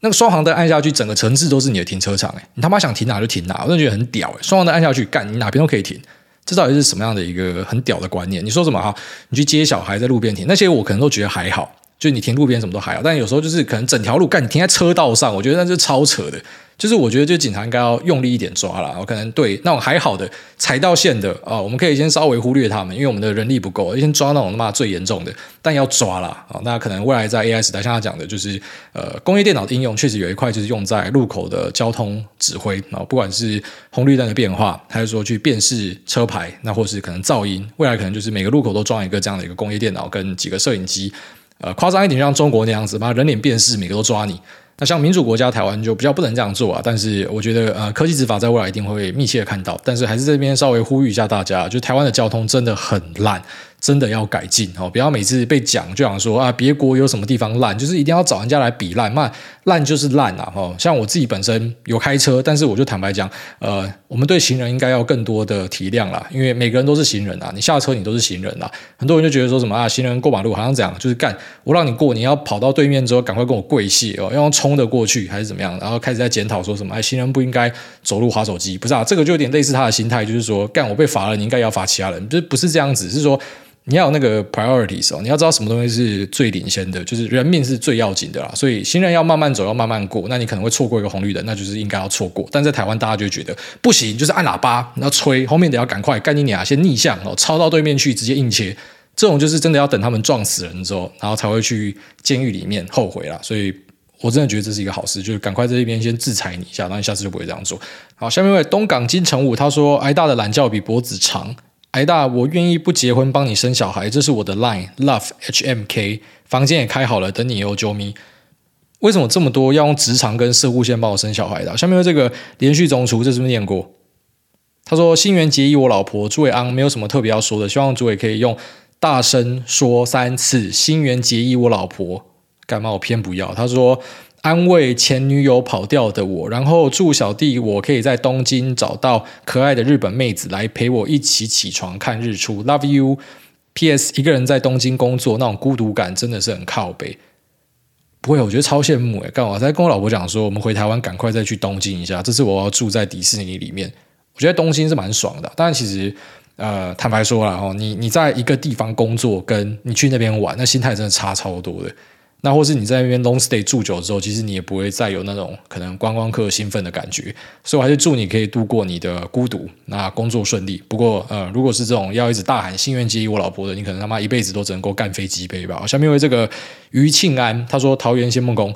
那个双黄灯按下去，整个城市都是你的停车场诶，你他妈想停哪就停哪，我真觉得很屌诶。双黄灯按下去，干你哪边都可以停，这到底是什么样的一个很屌的观念？你说什么哈？你去接小孩在路边停，那些我可能都觉得还好。就你停路边什么都还好，但有时候就是可能整条路干你停在车道上，我觉得那是超扯的。就是我觉得，就警察应该要用力一点抓了。我可能对那种还好的踩到线的啊、我们可以先稍微忽略他们，因为我们的人力不够，先抓那种他妈最严重的。但要抓了啊、那可能未来在 AI 时代，像他讲的，就是呃，工业电脑的应用确实有一块就是用在路口的交通指挥啊、不管是红绿灯的变化，还是说去辨识车牌，那或是可能噪音，未来可能就是每个路口都装一个这样的一个工业电脑跟几个摄影机。呃，夸张一点，像中国那样子，把人脸辨识，每个都抓你。那像民主国家台湾就比较不能这样做啊，但是我觉得呃科技执法在未来一定会密切的看到，但是还是这边稍微呼吁一下大家，就台湾的交通真的很烂。真的要改进哦！不要每次被讲就想说啊，别国有什么地方烂，就是一定要找人家来比烂。那烂就是烂啊！哦，像我自己本身有开车，但是我就坦白讲，呃，我们对行人应该要更多的体谅啦，因为每个人都是行人啊，你下车你都是行人啊。很多人就觉得说什么啊，行人过马路好像这样，就是干我让你过，你要跑到对面之后赶快跟我跪谢哦，要用冲的过去还是怎么样？然后开始在检讨说什么哎，行人不应该走路滑手机，不是啊？这个就有点类似他的心态，就是说干我被罚了，你应该要罚其他人，就是不是这样子，是说。你要有那个 priorities 哦，你要知道什么东西是最领先的，就是人命是最要紧的啦。所以行人要慢慢走，要慢慢过，那你可能会错过一个红绿灯，那就是应该要错过。但在台湾，大家就觉得不行，就是按喇叭，然后吹，后面得要赶快，赶紧点，先逆向哦，超到对面去，直接硬切。这种就是真的要等他们撞死人之后，然后才会去监狱里面后悔啦。所以我真的觉得这是一个好事，就是赶快在这边先制裁你一下，然后你下次就不会这样做。好，下面一位东港金城武他说，挨大的懒觉比脖子长。挨大，我愿意不结婚帮你生小孩，这是我的 line love H M K，房间也开好了，等你哦，啾咪。为什么这么多要用直肠跟射护腺帮我生小孩的？下面这个连续中厨，这是不是念过？他说：“新垣结衣，我老婆朱伟安，没有什么特别要说的，希望朱伟可以用大声说三次。新垣结衣，我老婆，干嘛我偏不要？”他说。安慰前女友跑掉的我，然后祝小弟我可以在东京找到可爱的日本妹子来陪我一起起床看日出。Love you。P.S. 一个人在东京工作，那种孤独感真的是很靠北。不会，我觉得超羡慕诶。刚好在跟我老婆讲说，我们回台湾赶快再去东京一下。这次我要住在迪士尼里面，我觉得东京是蛮爽的。但其实，呃，坦白说了哦，你你在一个地方工作，跟你去那边玩，那心态真的差超多的。那或是你在那边 long stay 住久之后，其实你也不会再有那种可能观光客兴奋的感觉，所以我还是祝你可以度过你的孤独，那工作顺利。不过呃，如果是这种要一直大喊心愿机我老婆的，你可能他妈一辈子都只能够干飞机杯吧。下面为这个余庆安，他说桃园仙梦宫。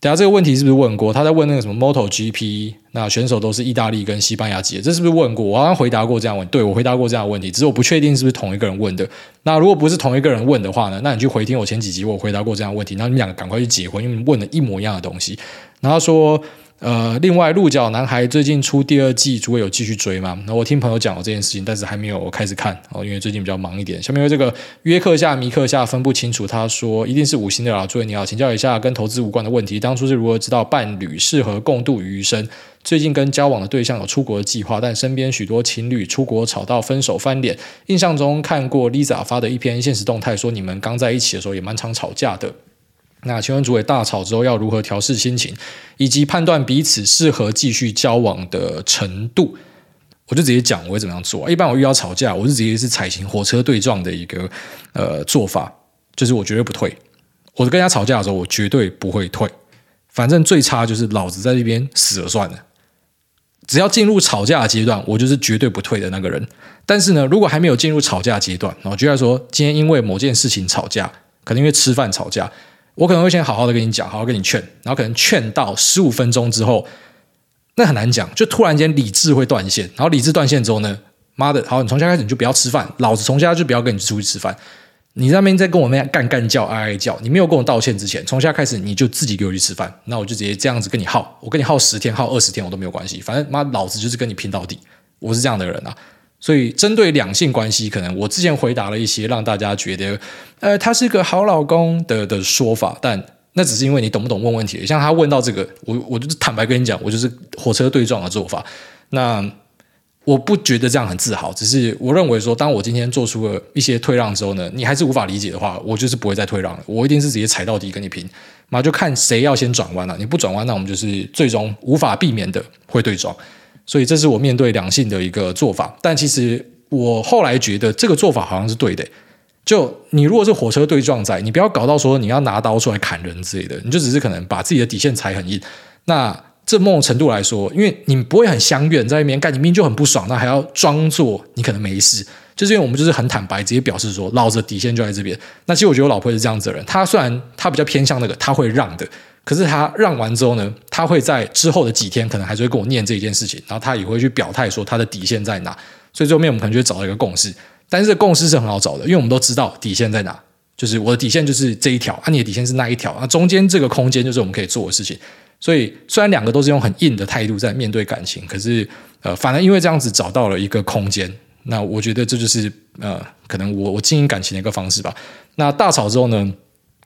等下这个问题是不是问过？他在问那个什么 MotoGP，那选手都是意大利跟西班牙籍的，这是不是问过？我好像回答过这样问，对，我回答过这样的问题，只是我不确定是不是同一个人问的。那如果不是同一个人问的话呢？那你去回听我前几集，我回答过这样问题。那你们两个赶快去结婚，因为问了一模一样的东西。然后说。呃，另外，鹿角男孩最近出第二季，诸位有继续追吗？那我听朋友讲了这件事情，但是还没有开始看哦，因为最近比较忙一点。下面这个约克夏、米克夏分不清楚，他说一定是五星的啦。诸位你好，请教一下跟投资无关的问题，当初是如何知道伴侣适合共度余生？最近跟交往的对象有出国的计划，但身边许多情侣出国吵到分手翻脸。印象中看过 Lisa 发的一篇现实动态，说你们刚在一起的时候也蛮常吵架的。那请问主委大吵之后要如何调试心情，以及判断彼此适合继续交往的程度？我就直接讲我会怎么样做。一般我遇到吵架，我是直接是采行火车对撞的一个呃做法，就是我绝对不退。我跟人家吵架的时候，我绝对不会退。反正最差就是老子在这边死了算了。只要进入吵架的阶段，我就是绝对不退的那个人。但是呢，如果还没有进入吵架阶段，我就来说今天因为某件事情吵架，可能因为吃饭吵架。我可能会先好好的跟你讲，好好跟你劝，然后可能劝到十五分钟之后，那很难讲，就突然间理智会断线，然后理智断线之后呢，妈的，好，你从现在开始你就不要吃饭，老子从现在就不要跟你出去吃饭，你那边在跟我们干干叫、哀哀叫，你没有跟我道歉之前，从现在开始你就自己给我去吃饭，那我就直接这样子跟你耗，我跟你耗十天、耗二十天我都没有关系，反正妈老子就是跟你拼到底，我是这样的人啊。所以，针对两性关系，可能我之前回答了一些让大家觉得，呃，他是个好老公的的说法，但那只是因为你懂不懂问问题。像他问到这个，我我就是坦白跟你讲，我就是火车对撞的做法。那我不觉得这样很自豪，只是我认为说，当我今天做出了一些退让之后呢，你还是无法理解的话，我就是不会再退让了，我一定是直接踩到底跟你拼，那就看谁要先转弯了。你不转弯，那我们就是最终无法避免的会对撞。所以这是我面对两性的一个做法，但其实我后来觉得这个做法好像是对的，就你如果是火车对撞仔，你不要搞到说你要拿刀出来砍人之类的，你就只是可能把自己的底线踩很硬。那这某种程度来说，因为你不会很相怨，在那边干，你明明就很不爽，那还要装作你可能没事，就是因为我们就是很坦白，直接表示说，老子底线就在这边。那其实我觉得我老婆也是这样子的人，她虽然她比较偏向那个，她会让的。可是她让完之后呢，她会在之后的几天可能还是会跟我念这一件事情，然后她也会去表态说她的底线在哪。所以最后面我们可能就会找到一个共识，但是共识是很好找的，因为我们都知道底线在哪，就是我的底线就是这一条，啊，你的底线是那一条，啊，中间这个空间就是我们可以做的事情。所以虽然两个都是用很硬的态度在面对感情，可是呃，反而因为这样子找到了一个空间，那我觉得这就是呃，可能我我经营感情的一个方式吧。那大吵之后呢，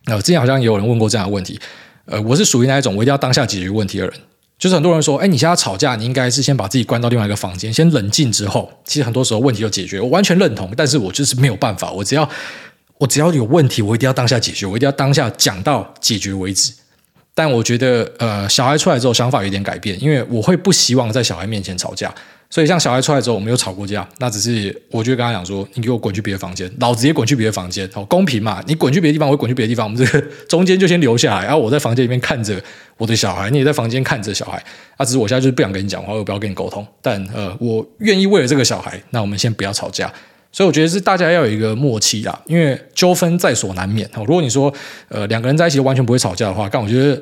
呃，之前好像也有人问过这样的问题。呃，我是属于那一种我一定要当下解决问题的人。就是很多人说，哎，你现在吵架，你应该是先把自己关到另外一个房间，先冷静之后，其实很多时候问题就解决。我完全认同，但是我就是没有办法。我只要我只要有问题，我一定要当下解决，我一定要当下讲到解决为止。但我觉得，呃，小孩出来之后想法有点改变，因为我会不希望在小孩面前吵架。所以，像小孩出来之后，我们有吵过架，那只是我就跟他讲说：“你给我滚去别的房间，老子也滚去别的房间，好公平嘛？你滚去别的地方，我滚去别的地方，我们这个中间就先留下来。然后我在房间里面看着我的小孩，你也在房间看着小孩。啊，只是我现在就是不想跟你讲话，我不要跟你沟通。但呃，我愿意为了这个小孩，那我们先不要吵架。所以我觉得是大家要有一个默契啦，因为纠纷在所难免。如果你说呃两个人在一起完全不会吵架的话，但我觉得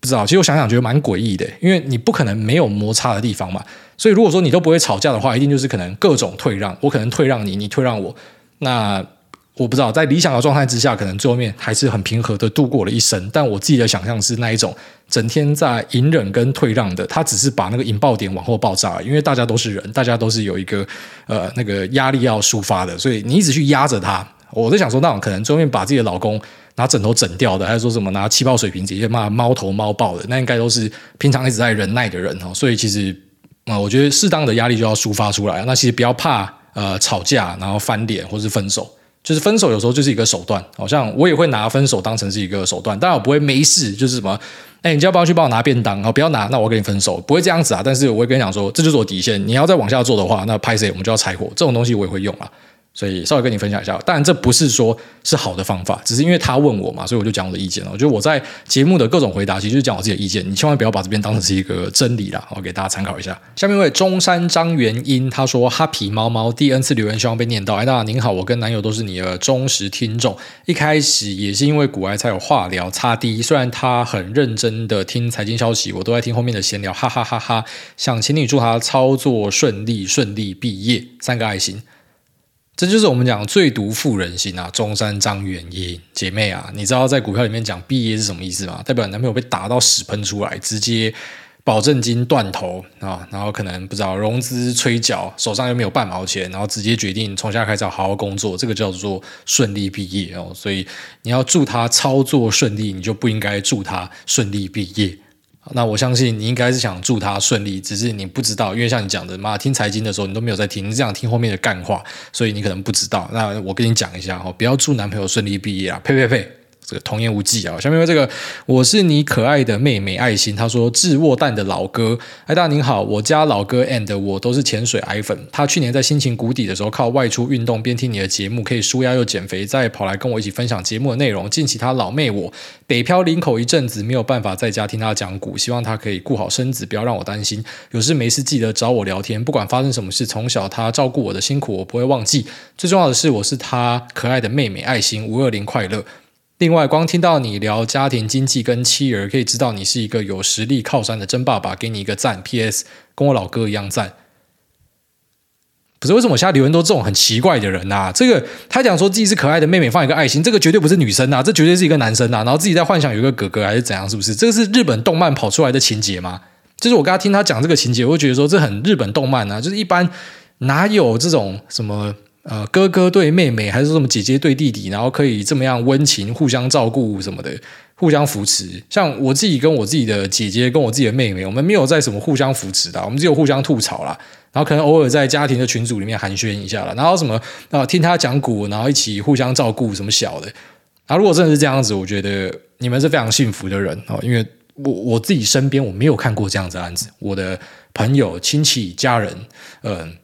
不知道。其实我想想觉得蛮诡异的，因为你不可能没有摩擦的地方嘛。所以，如果说你都不会吵架的话，一定就是可能各种退让。我可能退让你，你退让我。那我不知道，在理想的状态之下，可能最后面还是很平和的度过了一生。但我自己的想象是那一种整天在隐忍跟退让的，他只是把那个引爆点往后爆炸。因为大家都是人，大家都是有一个呃那个压力要抒发的，所以你一直去压着他。我在想说，那种可能最后面把自己的老公拿枕头枕掉的，还是说什么拿气泡水瓶直接骂猫头猫爆的，那应该都是平常一直在忍耐的人哦。所以其实。啊，我觉得适当的压力就要抒发出来。那其实不要怕呃吵架，然后翻脸或是分手。就是分手有时候就是一个手段，好像我也会拿分手当成是一个手段，但我不会没事就是什么，哎，你要不要去帮我拿便当？哦，不要拿，那我跟你分手，不会这样子啊。但是我会跟你讲说，这就是我底线。你要再往下做的话，那拍谁我们就要拆伙。这种东西我也会用啊。所以稍微跟你分享一下，当然这不是说是好的方法，只是因为他问我嘛，所以我就讲我的意见了。我觉得我在节目的各种回答，其实就是讲我自己的意见，你千万不要把这边当成是一个真理啦，我给大家参考一下。下面一位中山张元英，他说哈皮猫猫第 N 次留言，希望被念到。哎，大家您好，我跟男友都是你的忠实听众，一开始也是因为股癌才有话聊，擦低。虽然他很认真的听财经消息，我都在听后面的闲聊，哈哈哈哈。想请你祝他操作顺利，顺利毕业，三个爱心。这就是我们讲最毒妇人心啊！中山张元英姐妹啊，你知道在股票里面讲毕业是什么意思吗？代表男朋友被打到屎喷出来，直接保证金断头啊，然后可能不知道融资催缴，手上又没有半毛钱，然后直接决定从现在开始好好工作，这个叫做顺利毕业哦。所以你要祝他操作顺利，你就不应该祝他顺利毕业。那我相信你应该是想祝他顺利，只是你不知道，因为像你讲的嘛，听财经的时候你都没有在听，你这样听后面的干话，所以你可能不知道。那我跟你讲一下哦，不要祝男朋友顺利毕业啊，呸呸呸。这个童言无忌啊！下面这个我是你可爱的妹妹爱心，他说治卧蛋的老哥，哎大您好，我家老哥 and 我都是潜水癌粉，他去年在心情谷底的时候，靠外出运动边听你的节目，可以舒压又减肥，再跑来跟我一起分享节目的内容。近期他老妹我北漂林口一阵子，没有办法在家听他讲股，希望他可以顾好身子，不要让我担心。有事没事记得找我聊天，不管发生什么事，从小他照顾我的辛苦我不会忘记。最重要的是，我是他可爱的妹妹爱心，五二零快乐。另外，光听到你聊家庭经济跟妻儿，可以知道你是一个有实力靠山的真爸爸，给你一个赞。P.S. 跟我老哥一样赞。不是为什么我现在留言都这种很奇怪的人啊？这个他讲说自己是可爱的妹妹，放一个爱心，这个绝对不是女生啊，这绝对是一个男生啊。然后自己在幻想有一个哥哥还是怎样？是不是？这个是日本动漫跑出来的情节吗？就是我刚刚听他讲这个情节，我会觉得说这很日本动漫啊。就是一般哪有这种什么？呃，哥哥对妹妹，还是什么姐姐对弟弟，然后可以这么样温情，互相照顾什么的，互相扶持。像我自己跟我自己的姐姐，跟我自己的妹妹，我们没有在什么互相扶持的，我们只有互相吐槽啦。然后可能偶尔在家庭的群组里面寒暄一下了，然后什么啊，听他讲古，然后一起互相照顾什么小的。啊，如果真的是这样子，我觉得你们是非常幸福的人哦，因为我我自己身边我没有看过这样子的案子，我的朋友、亲戚、家人，嗯。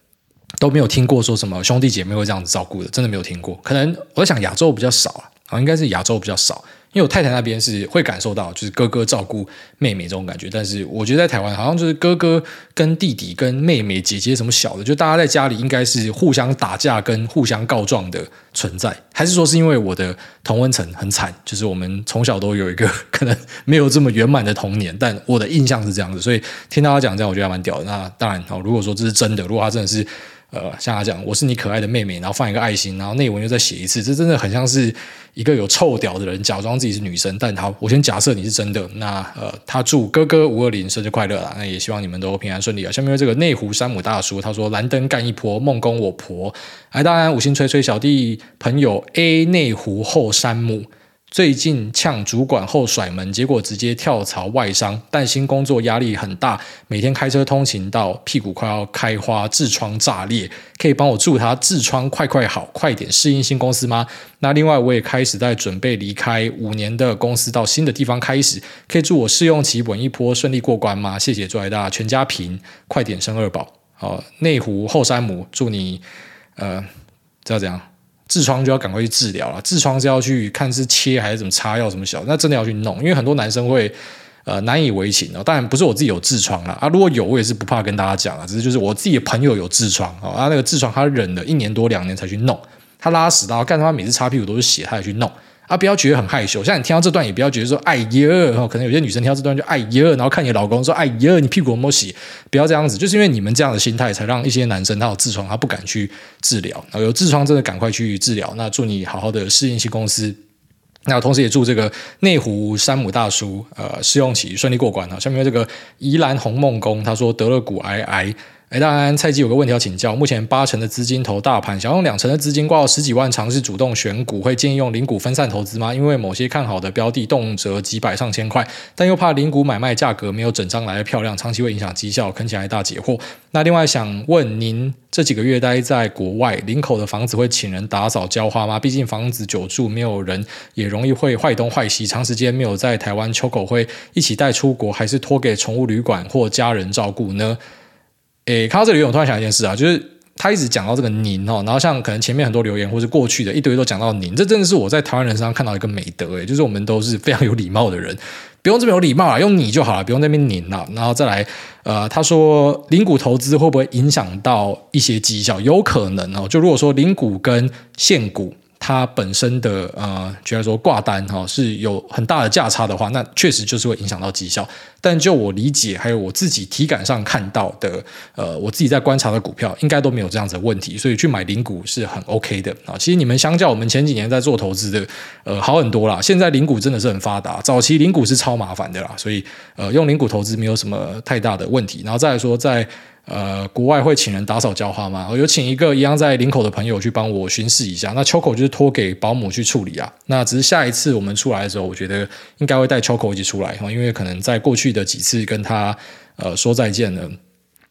都没有听过说什么兄弟姐妹会这样子照顾的，真的没有听过。可能我在想亚洲比较少啊，啊，应该是亚洲比较少。因为我太太那边是会感受到，就是哥哥照顾妹妹这种感觉，但是我觉得在台湾好像就是哥哥跟弟弟跟妹妹姐姐什么小的，就大家在家里应该是互相打架跟互相告状的存在，还是说是因为我的同温层很惨，就是我们从小都有一个可能没有这么圆满的童年，但我的印象是这样子，所以听到他讲这样，我觉得蛮屌的。那当然，如果说这是真的，如果他真的是。呃，像他讲，我是你可爱的妹妹，然后放一个爱心，然后内文又再写一次，这真的很像是一个有臭屌的人假装自己是女生。但好，我先假设你是真的。那呃，他祝哥哥五二零生日快乐啦！那也希望你们都平安顺利啊。下面这个内湖山姆大叔，他说蓝灯干一波，梦工我婆。哎，当然五星吹吹小弟朋友 A 内湖后山姆。最近呛主管后甩门，结果直接跳槽外商，但新工作压力很大，每天开车通勤到屁股快要开花，痔疮炸裂，可以帮我祝他痔疮快快好，快点适应新公司吗？那另外我也开始在准备离开五年的公司，到新的地方开始，可以祝我试用期稳一波顺利过关吗？谢谢，祝爱大全家平，快点生二宝。好，内湖后山姆，祝你呃，知道怎样？痔疮就要赶快去治疗了，痔疮是要去看是切还是怎么擦药什么小，那真的要去弄，因为很多男生会呃难以为情哦。当然不是我自己有痔疮啦，啊，如果有我也是不怕跟大家讲啊，只是就是我自己的朋友有痔疮啊，那个痔疮他忍了一年多两年才去弄，他拉屎到干他妈每次擦屁股都是血，他也去弄。啊，不要觉得很害羞。像你听到这段，也不要觉得说“哎呀”，可能有些女生听到这段就“哎呀”，然后看你老公说“哎呀”，你屁股有没有洗？不要这样子，就是因为你们这样的心态，才让一些男生他有痔疮，他不敢去治疗。有痔疮真的赶快去治疗。那祝你好好的适应新公司。那同时也祝这个内湖山姆大叔呃试用期顺利过关啊。下面 这个宜兰红梦宫他说得了骨癌癌。哎，当然，蔡基有个问题要请教。目前八成的资金投大盘，想用两成的资金挂到十几万，尝试主动选股，会建议用零股分散投资吗？因为某些看好的标的动辄几百上千块，但又怕零股买卖价格没有整张来的漂亮，长期会影响绩效。恳请爱大解惑。那另外想问您，这几个月待在国外，林口的房子会请人打扫浇花吗？毕竟房子久住没有人，也容易会坏东坏西。长时间没有在台湾，秋口会一起带出国，还是托给宠物旅馆或家人照顾呢？诶，看到这里，我突然想一件事啊，就是他一直讲到这个“您”哦，然后像可能前面很多留言或是过去的一堆都讲到“您”，这真的是我在台湾人身上看到一个美德诶，就是我们都是非常有礼貌的人，不用这么有礼貌啊，用“你”就好了，不用那边“您”了。然后再来，呃，他说零股投资会不会影响到一些绩效？有可能哦，就如果说零股跟现股。它本身的呃，觉得说挂单哈是有很大的价差的话，那确实就是会影响到绩效。但就我理解，还有我自己体感上看到的，呃，我自己在观察的股票，应该都没有这样子的问题，所以去买零股是很 OK 的啊。其实你们相较我们前几年在做投资的，呃，好很多啦。现在零股真的是很发达，早期零股是超麻烦的啦，所以呃，用零股投资没有什么太大的问题。然后再来说在。呃，国外会请人打扫浇花吗？我有请一个一样在林口的朋友去帮我巡视一下。那秋口就是托给保姆去处理啊。那只是下一次我们出来的时候，我觉得应该会带秋口一起出来，因为可能在过去的几次跟他呃说再见了。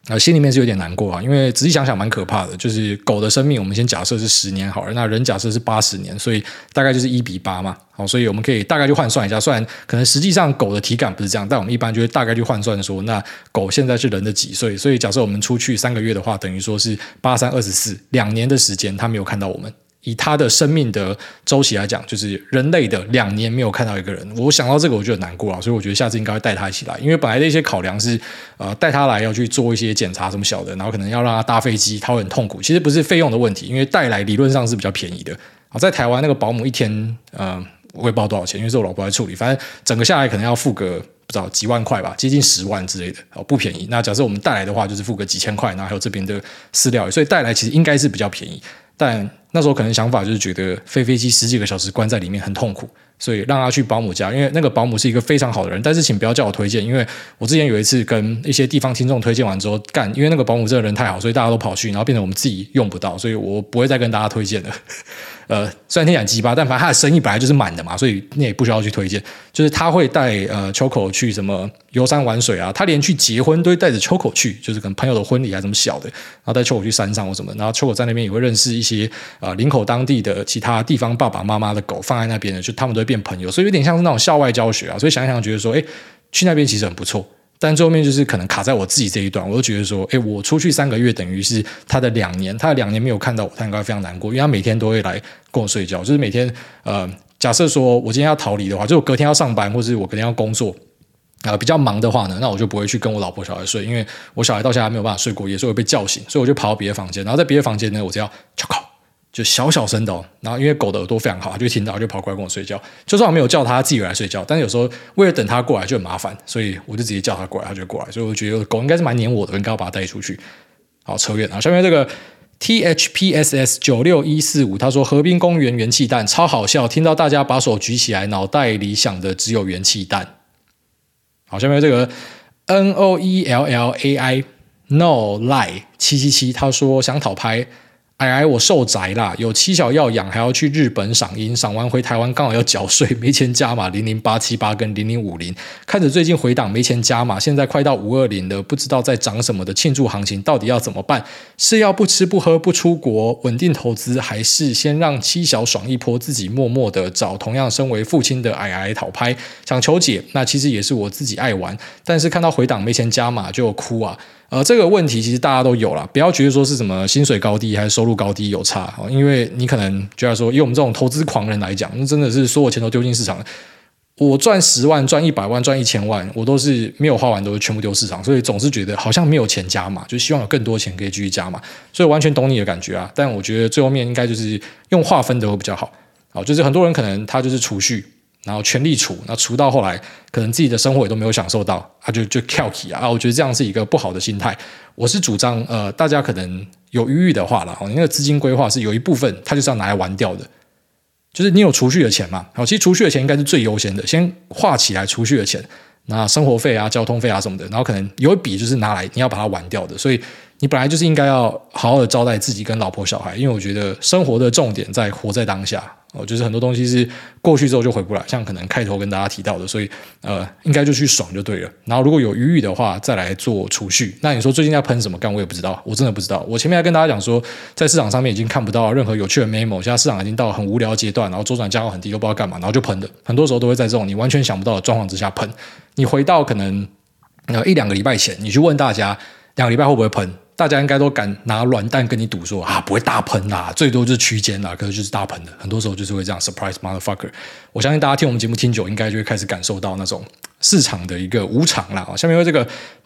啊，心里面是有点难过啊，因为仔细想想蛮可怕的。就是狗的生命，我们先假设是十年好了，那人假设是八十年，所以大概就是一比八嘛。好，所以我们可以大概去换算一下，虽然可能实际上狗的体感不是这样，但我们一般就会大概去换算说，那狗现在是人的几岁？所以假设我们出去三个月的话，等于说是八三二十四，两年的时间，它没有看到我们。以他的生命的周期来讲，就是人类的两年没有看到一个人，我想到这个我就很难过啊，所以我觉得下次应该会带他一起来，因为本来的一些考量是，呃，带他来要去做一些检查什么小的，然后可能要让他搭飞机，他会很痛苦。其实不是费用的问题，因为带来理论上是比较便宜的。好，在台湾那个保姆一天，呃，我也不知道多少钱，因为是我老婆来处理，反正整个下来可能要付个不知道几万块吧，接近十万之类的，哦，不便宜。那假设我们带来的话，就是付个几千块，然后还有这边的饲料，所以带来其实应该是比较便宜，但。那时候可能想法就是觉得飞飞机十几个小时关在里面很痛苦，所以让他去保姆家，因为那个保姆是一个非常好的人。但是请不要叫我推荐，因为我之前有一次跟一些地方听众推荐完之后干，因为那个保姆这个人太好，所以大家都跑去，然后变成我们自己用不到，所以我不会再跟大家推荐了。呃，虽然天讲鸡巴，但反正他的生意本来就是满的嘛，所以你也不需要去推荐。就是他会带呃秋口去什么游山玩水啊，他连去结婚都会带着秋口去，就是跟朋友的婚礼还是什么小的，然后带秋口去山上或什么，然后秋口在那边也会认识一些、呃、林口当地的其他地方爸爸妈妈的狗放在那边的，就他们都会变朋友，所以有点像是那种校外教学啊。所以想想觉得说，哎，去那边其实很不错。但最后面就是可能卡在我自己这一段，我就觉得说，哎，我出去三个月等于是他的两年，他的两年没有看到我，他应该非常难过，因为他每天都会来跟我睡觉，就是每天呃，假设说我今天要逃离的话，就我隔天要上班，或者是我隔天要工作。啊、呃，比较忙的话呢，那我就不会去跟我老婆小孩睡，因为我小孩到现在还没有办法睡过夜，所以我被叫醒，所以我就跑到别的房间，然后在别的房间呢，我只要敲口，就小小声的哦，然后因为狗的耳朵非常好，它就听到就跑过来跟我睡觉，就算我没有叫它，它自己来睡觉，但是有时候为了等它过来就很麻烦，所以我就直接叫它过来，它就过来，所以我觉得狗应该是蛮黏我的，应该要把它带出去。好，扯远啊，下面这个 T H P S S 九六一四五，他说河滨公园元气弹超好笑，听到大家把手举起来，脑袋里想的只有元气弹。好，下面这个 N O E L L A I No Lie 七七七，他说想讨拍。哎哎，我受宅啦，有妻小要养，还要去日本赏樱，赏完回台湾刚好要缴税，没钱加码零零八七八跟零零五零，看着最近回档没钱加码，现在快到五二零了，不知道在涨什么的庆祝行情到底要怎么办？是要不吃不喝不出国稳定投资，还是先让妻小爽一波，自己默默的找同样身为父亲的哎哎讨拍？想求解，那其实也是我自己爱玩，但是看到回档没钱加码就哭啊。呃，这个问题其实大家都有啦，不要觉得说是什么薪水高低还是收入高低有差，因为你可能觉得说，以我们这种投资狂人来讲，那真的是所有钱都丢进市场，我赚十万、赚一百万、赚一千万，我都是没有花完，都是全部丢市场，所以总是觉得好像没有钱加码，就希望有更多钱可以继续加码，所以完全懂你的感觉啊。但我觉得最后面应该就是用划分的会比较好，好，就是很多人可能他就是储蓄。然后全力储，那储到后来，可能自己的生活也都没有享受到，他、就就跳起啊！我觉得这样是一个不好的心态。我是主张，呃，大家可能有余裕的话了，你那个资金规划是有一部分，它就是要拿来玩掉的，就是你有储蓄的钱嘛。好，其实储蓄的钱应该是最优先的，先划起来储蓄的钱，那生活费啊、交通费啊什么的，然后可能有一笔就是拿来你要把它玩掉的，所以你本来就是应该要好好的招待自己跟老婆小孩，因为我觉得生活的重点在活在当下。哦，就是很多东西是过去之后就回不来，像可能开头跟大家提到的，所以呃，应该就去爽就对了。然后如果有余裕的话，再来做储蓄。那你说最近在喷什么干？我也不知道，我真的不知道。我前面还跟大家讲说，在市场上面已经看不到任何有趣的 memo，现在市场已经到很无聊阶段，然后周转价格很低，都不知道干嘛，然后就喷的。很多时候都会在这种你完全想不到的状况之下喷。你回到可能呃一两个礼拜前，你去问大家两个礼拜会不会喷？大家应该都敢拿软蛋跟你赌说啊，不会大喷啦，最多就是区间啦，可是就是大喷的。很多时候就是会这样，surprise motherfucker。我相信大家听我们节目听久，应该就会开始感受到那种市场的一个无常啦。下面有这个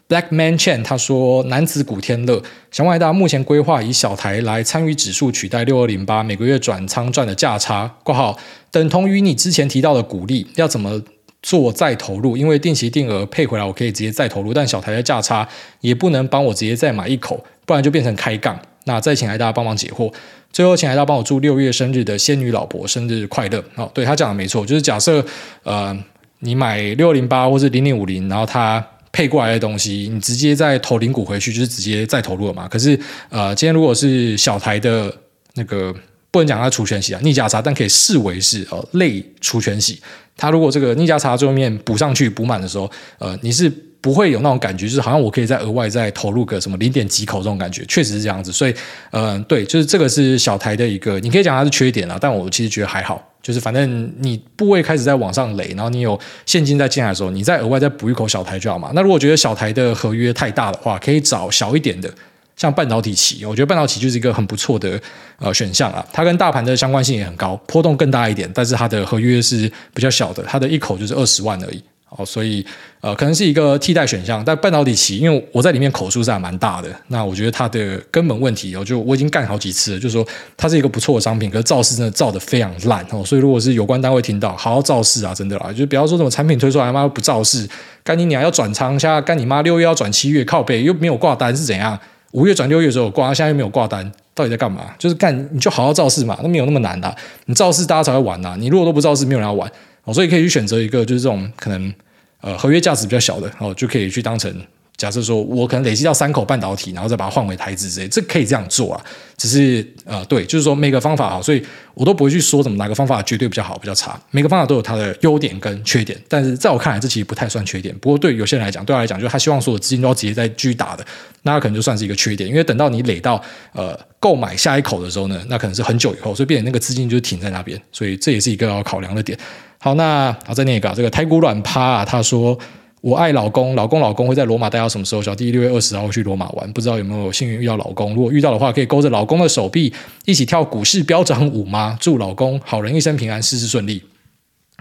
Black Man Chen，他说男子古天乐想问大家，目前规划以小台来参与指数取代六二零八，每个月转仓赚的价差括号等同于你之前提到的股利，要怎么？做再投入，因为定期定额配回来，我可以直接再投入，但小台的价差也不能帮我直接再买一口，不然就变成开杠。那再请来大家帮忙解惑。最后，请来大家帮我祝六月生日的仙女老婆生日快乐。哦，对，他讲的没错，就是假设呃你买六零八或是零零五零，然后他配过来的东西，你直接再投零股回去，就是直接再投入了嘛。可是呃，今天如果是小台的那个。不能讲它除权息啊，逆价差，但可以视为是呃类除权息。它如果这个逆价差最后面补上去补满的时候，呃，你是不会有那种感觉，就是好像我可以再额外再投入个什么零点几口这种感觉，确实是这样子。所以，呃，对，就是这个是小台的一个，你可以讲它是缺点啊，但我其实觉得还好，就是反正你部位开始在往上垒，然后你有现金在进来的时候，你再额外再补一口小台就好嘛。那如果觉得小台的合约太大的话，可以找小一点的。像半导体期，我觉得半导体就是一个很不错的呃选项啊，它跟大盘的相关性也很高，波动更大一点，但是它的合约是比较小的，它的一口就是二十万而已，哦，所以呃可能是一个替代选项。但半导体期，因为我在里面口数是还蛮大的，那我觉得它的根本问题，我就我已经干好几次了，就是说它是一个不错的商品，可是造势真的造得非常烂哦，所以如果是有关单位听到，好好造势啊，真的啦，就不要说什么产品推出来妈不造势，干你娘要转仓，现在干你妈六月要转七月靠背又没有挂单是怎样？五月转六月的时候挂，现在又没有挂单，到底在干嘛？就是干，你就好好造势嘛，那没有那么难的。你造势，大家才会玩呐。你如果都不造势，没有人要玩。所以可以去选择一个，就是这种可能呃合约价值比较小的，哦，就可以去当成。假设说，我可能累积到三口半导体，然后再把它换回台资之类，这可以这样做啊。只是呃，对，就是说每个方法好，所以我都不会去说什么哪个方法绝对比较好，比较差。每个方法都有它的优点跟缺点，但是在我看来，这其实不太算缺点。不过对有些人来讲，对他来讲，就是他希望所有资金都要直接在狙打的，那可能就算是一个缺点。因为等到你累到呃购买下一口的时候呢，那可能是很久以后，所以变成那个资金就停在那边，所以这也是一个要考量的点。好，那好，再念一个这个台股软趴啊，他说。我爱老公，老公老公会在罗马待到什么时候？小弟六月二十号去罗马玩，不知道有没有幸运遇到老公。如果遇到的话，可以勾着老公的手臂一起跳股市飙涨舞吗？祝老公好人一生平安，事事顺利。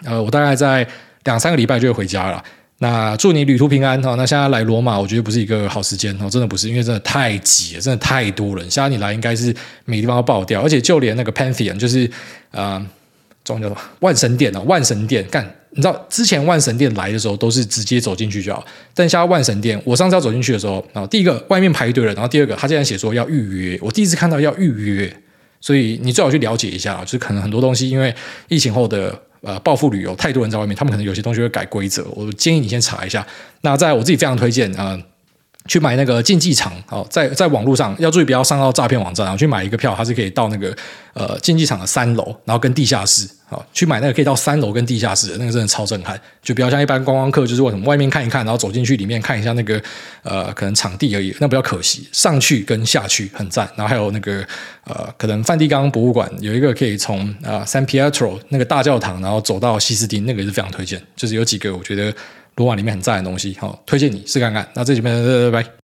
呃，我大概在两三个礼拜就会回家了。那祝你旅途平安哈。那现在来罗马，我觉得不是一个好时间哦，真的不是，因为真的太挤了，真的太多人。现在你来应该是每个地方都爆掉，而且就连那个 Pantheon，就是呃，中文叫什么万神殿哦，万神殿干，你知道之前万神殿来的时候都是直接走进去就好，但现在万神殿，我上次要走进去的时候，然后第一个外面排队了，然后第二个他竟然写说要预约，我第一次看到要预约，所以你最好去了解一下，就是可能很多东西因为疫情后的。呃，报复旅游太多人在外面，他们可能有些东西会改规则。我建议你先查一下。那在我自己非常推荐啊。去买那个竞技场，哦，在在网络上要注意不要上到诈骗网站，然后去买一个票，它是可以到那个呃竞技场的三楼，然后跟地下室，好，去买那个可以到三楼跟地下室的那个真的超震撼，就不要像一般观光客，就是为什么外面看一看，然后走进去里面看一下那个呃可能场地而已，那比较可惜。上去跟下去很赞，然后还有那个呃可能梵蒂冈博物馆有一个可以从啊 San Pietro 那个大教堂，然后走到西斯丁，那个也是非常推荐，就是有几个我觉得。罗马里面很赞的东西，好，推荐你试看看。那这集拜拜，拜拜。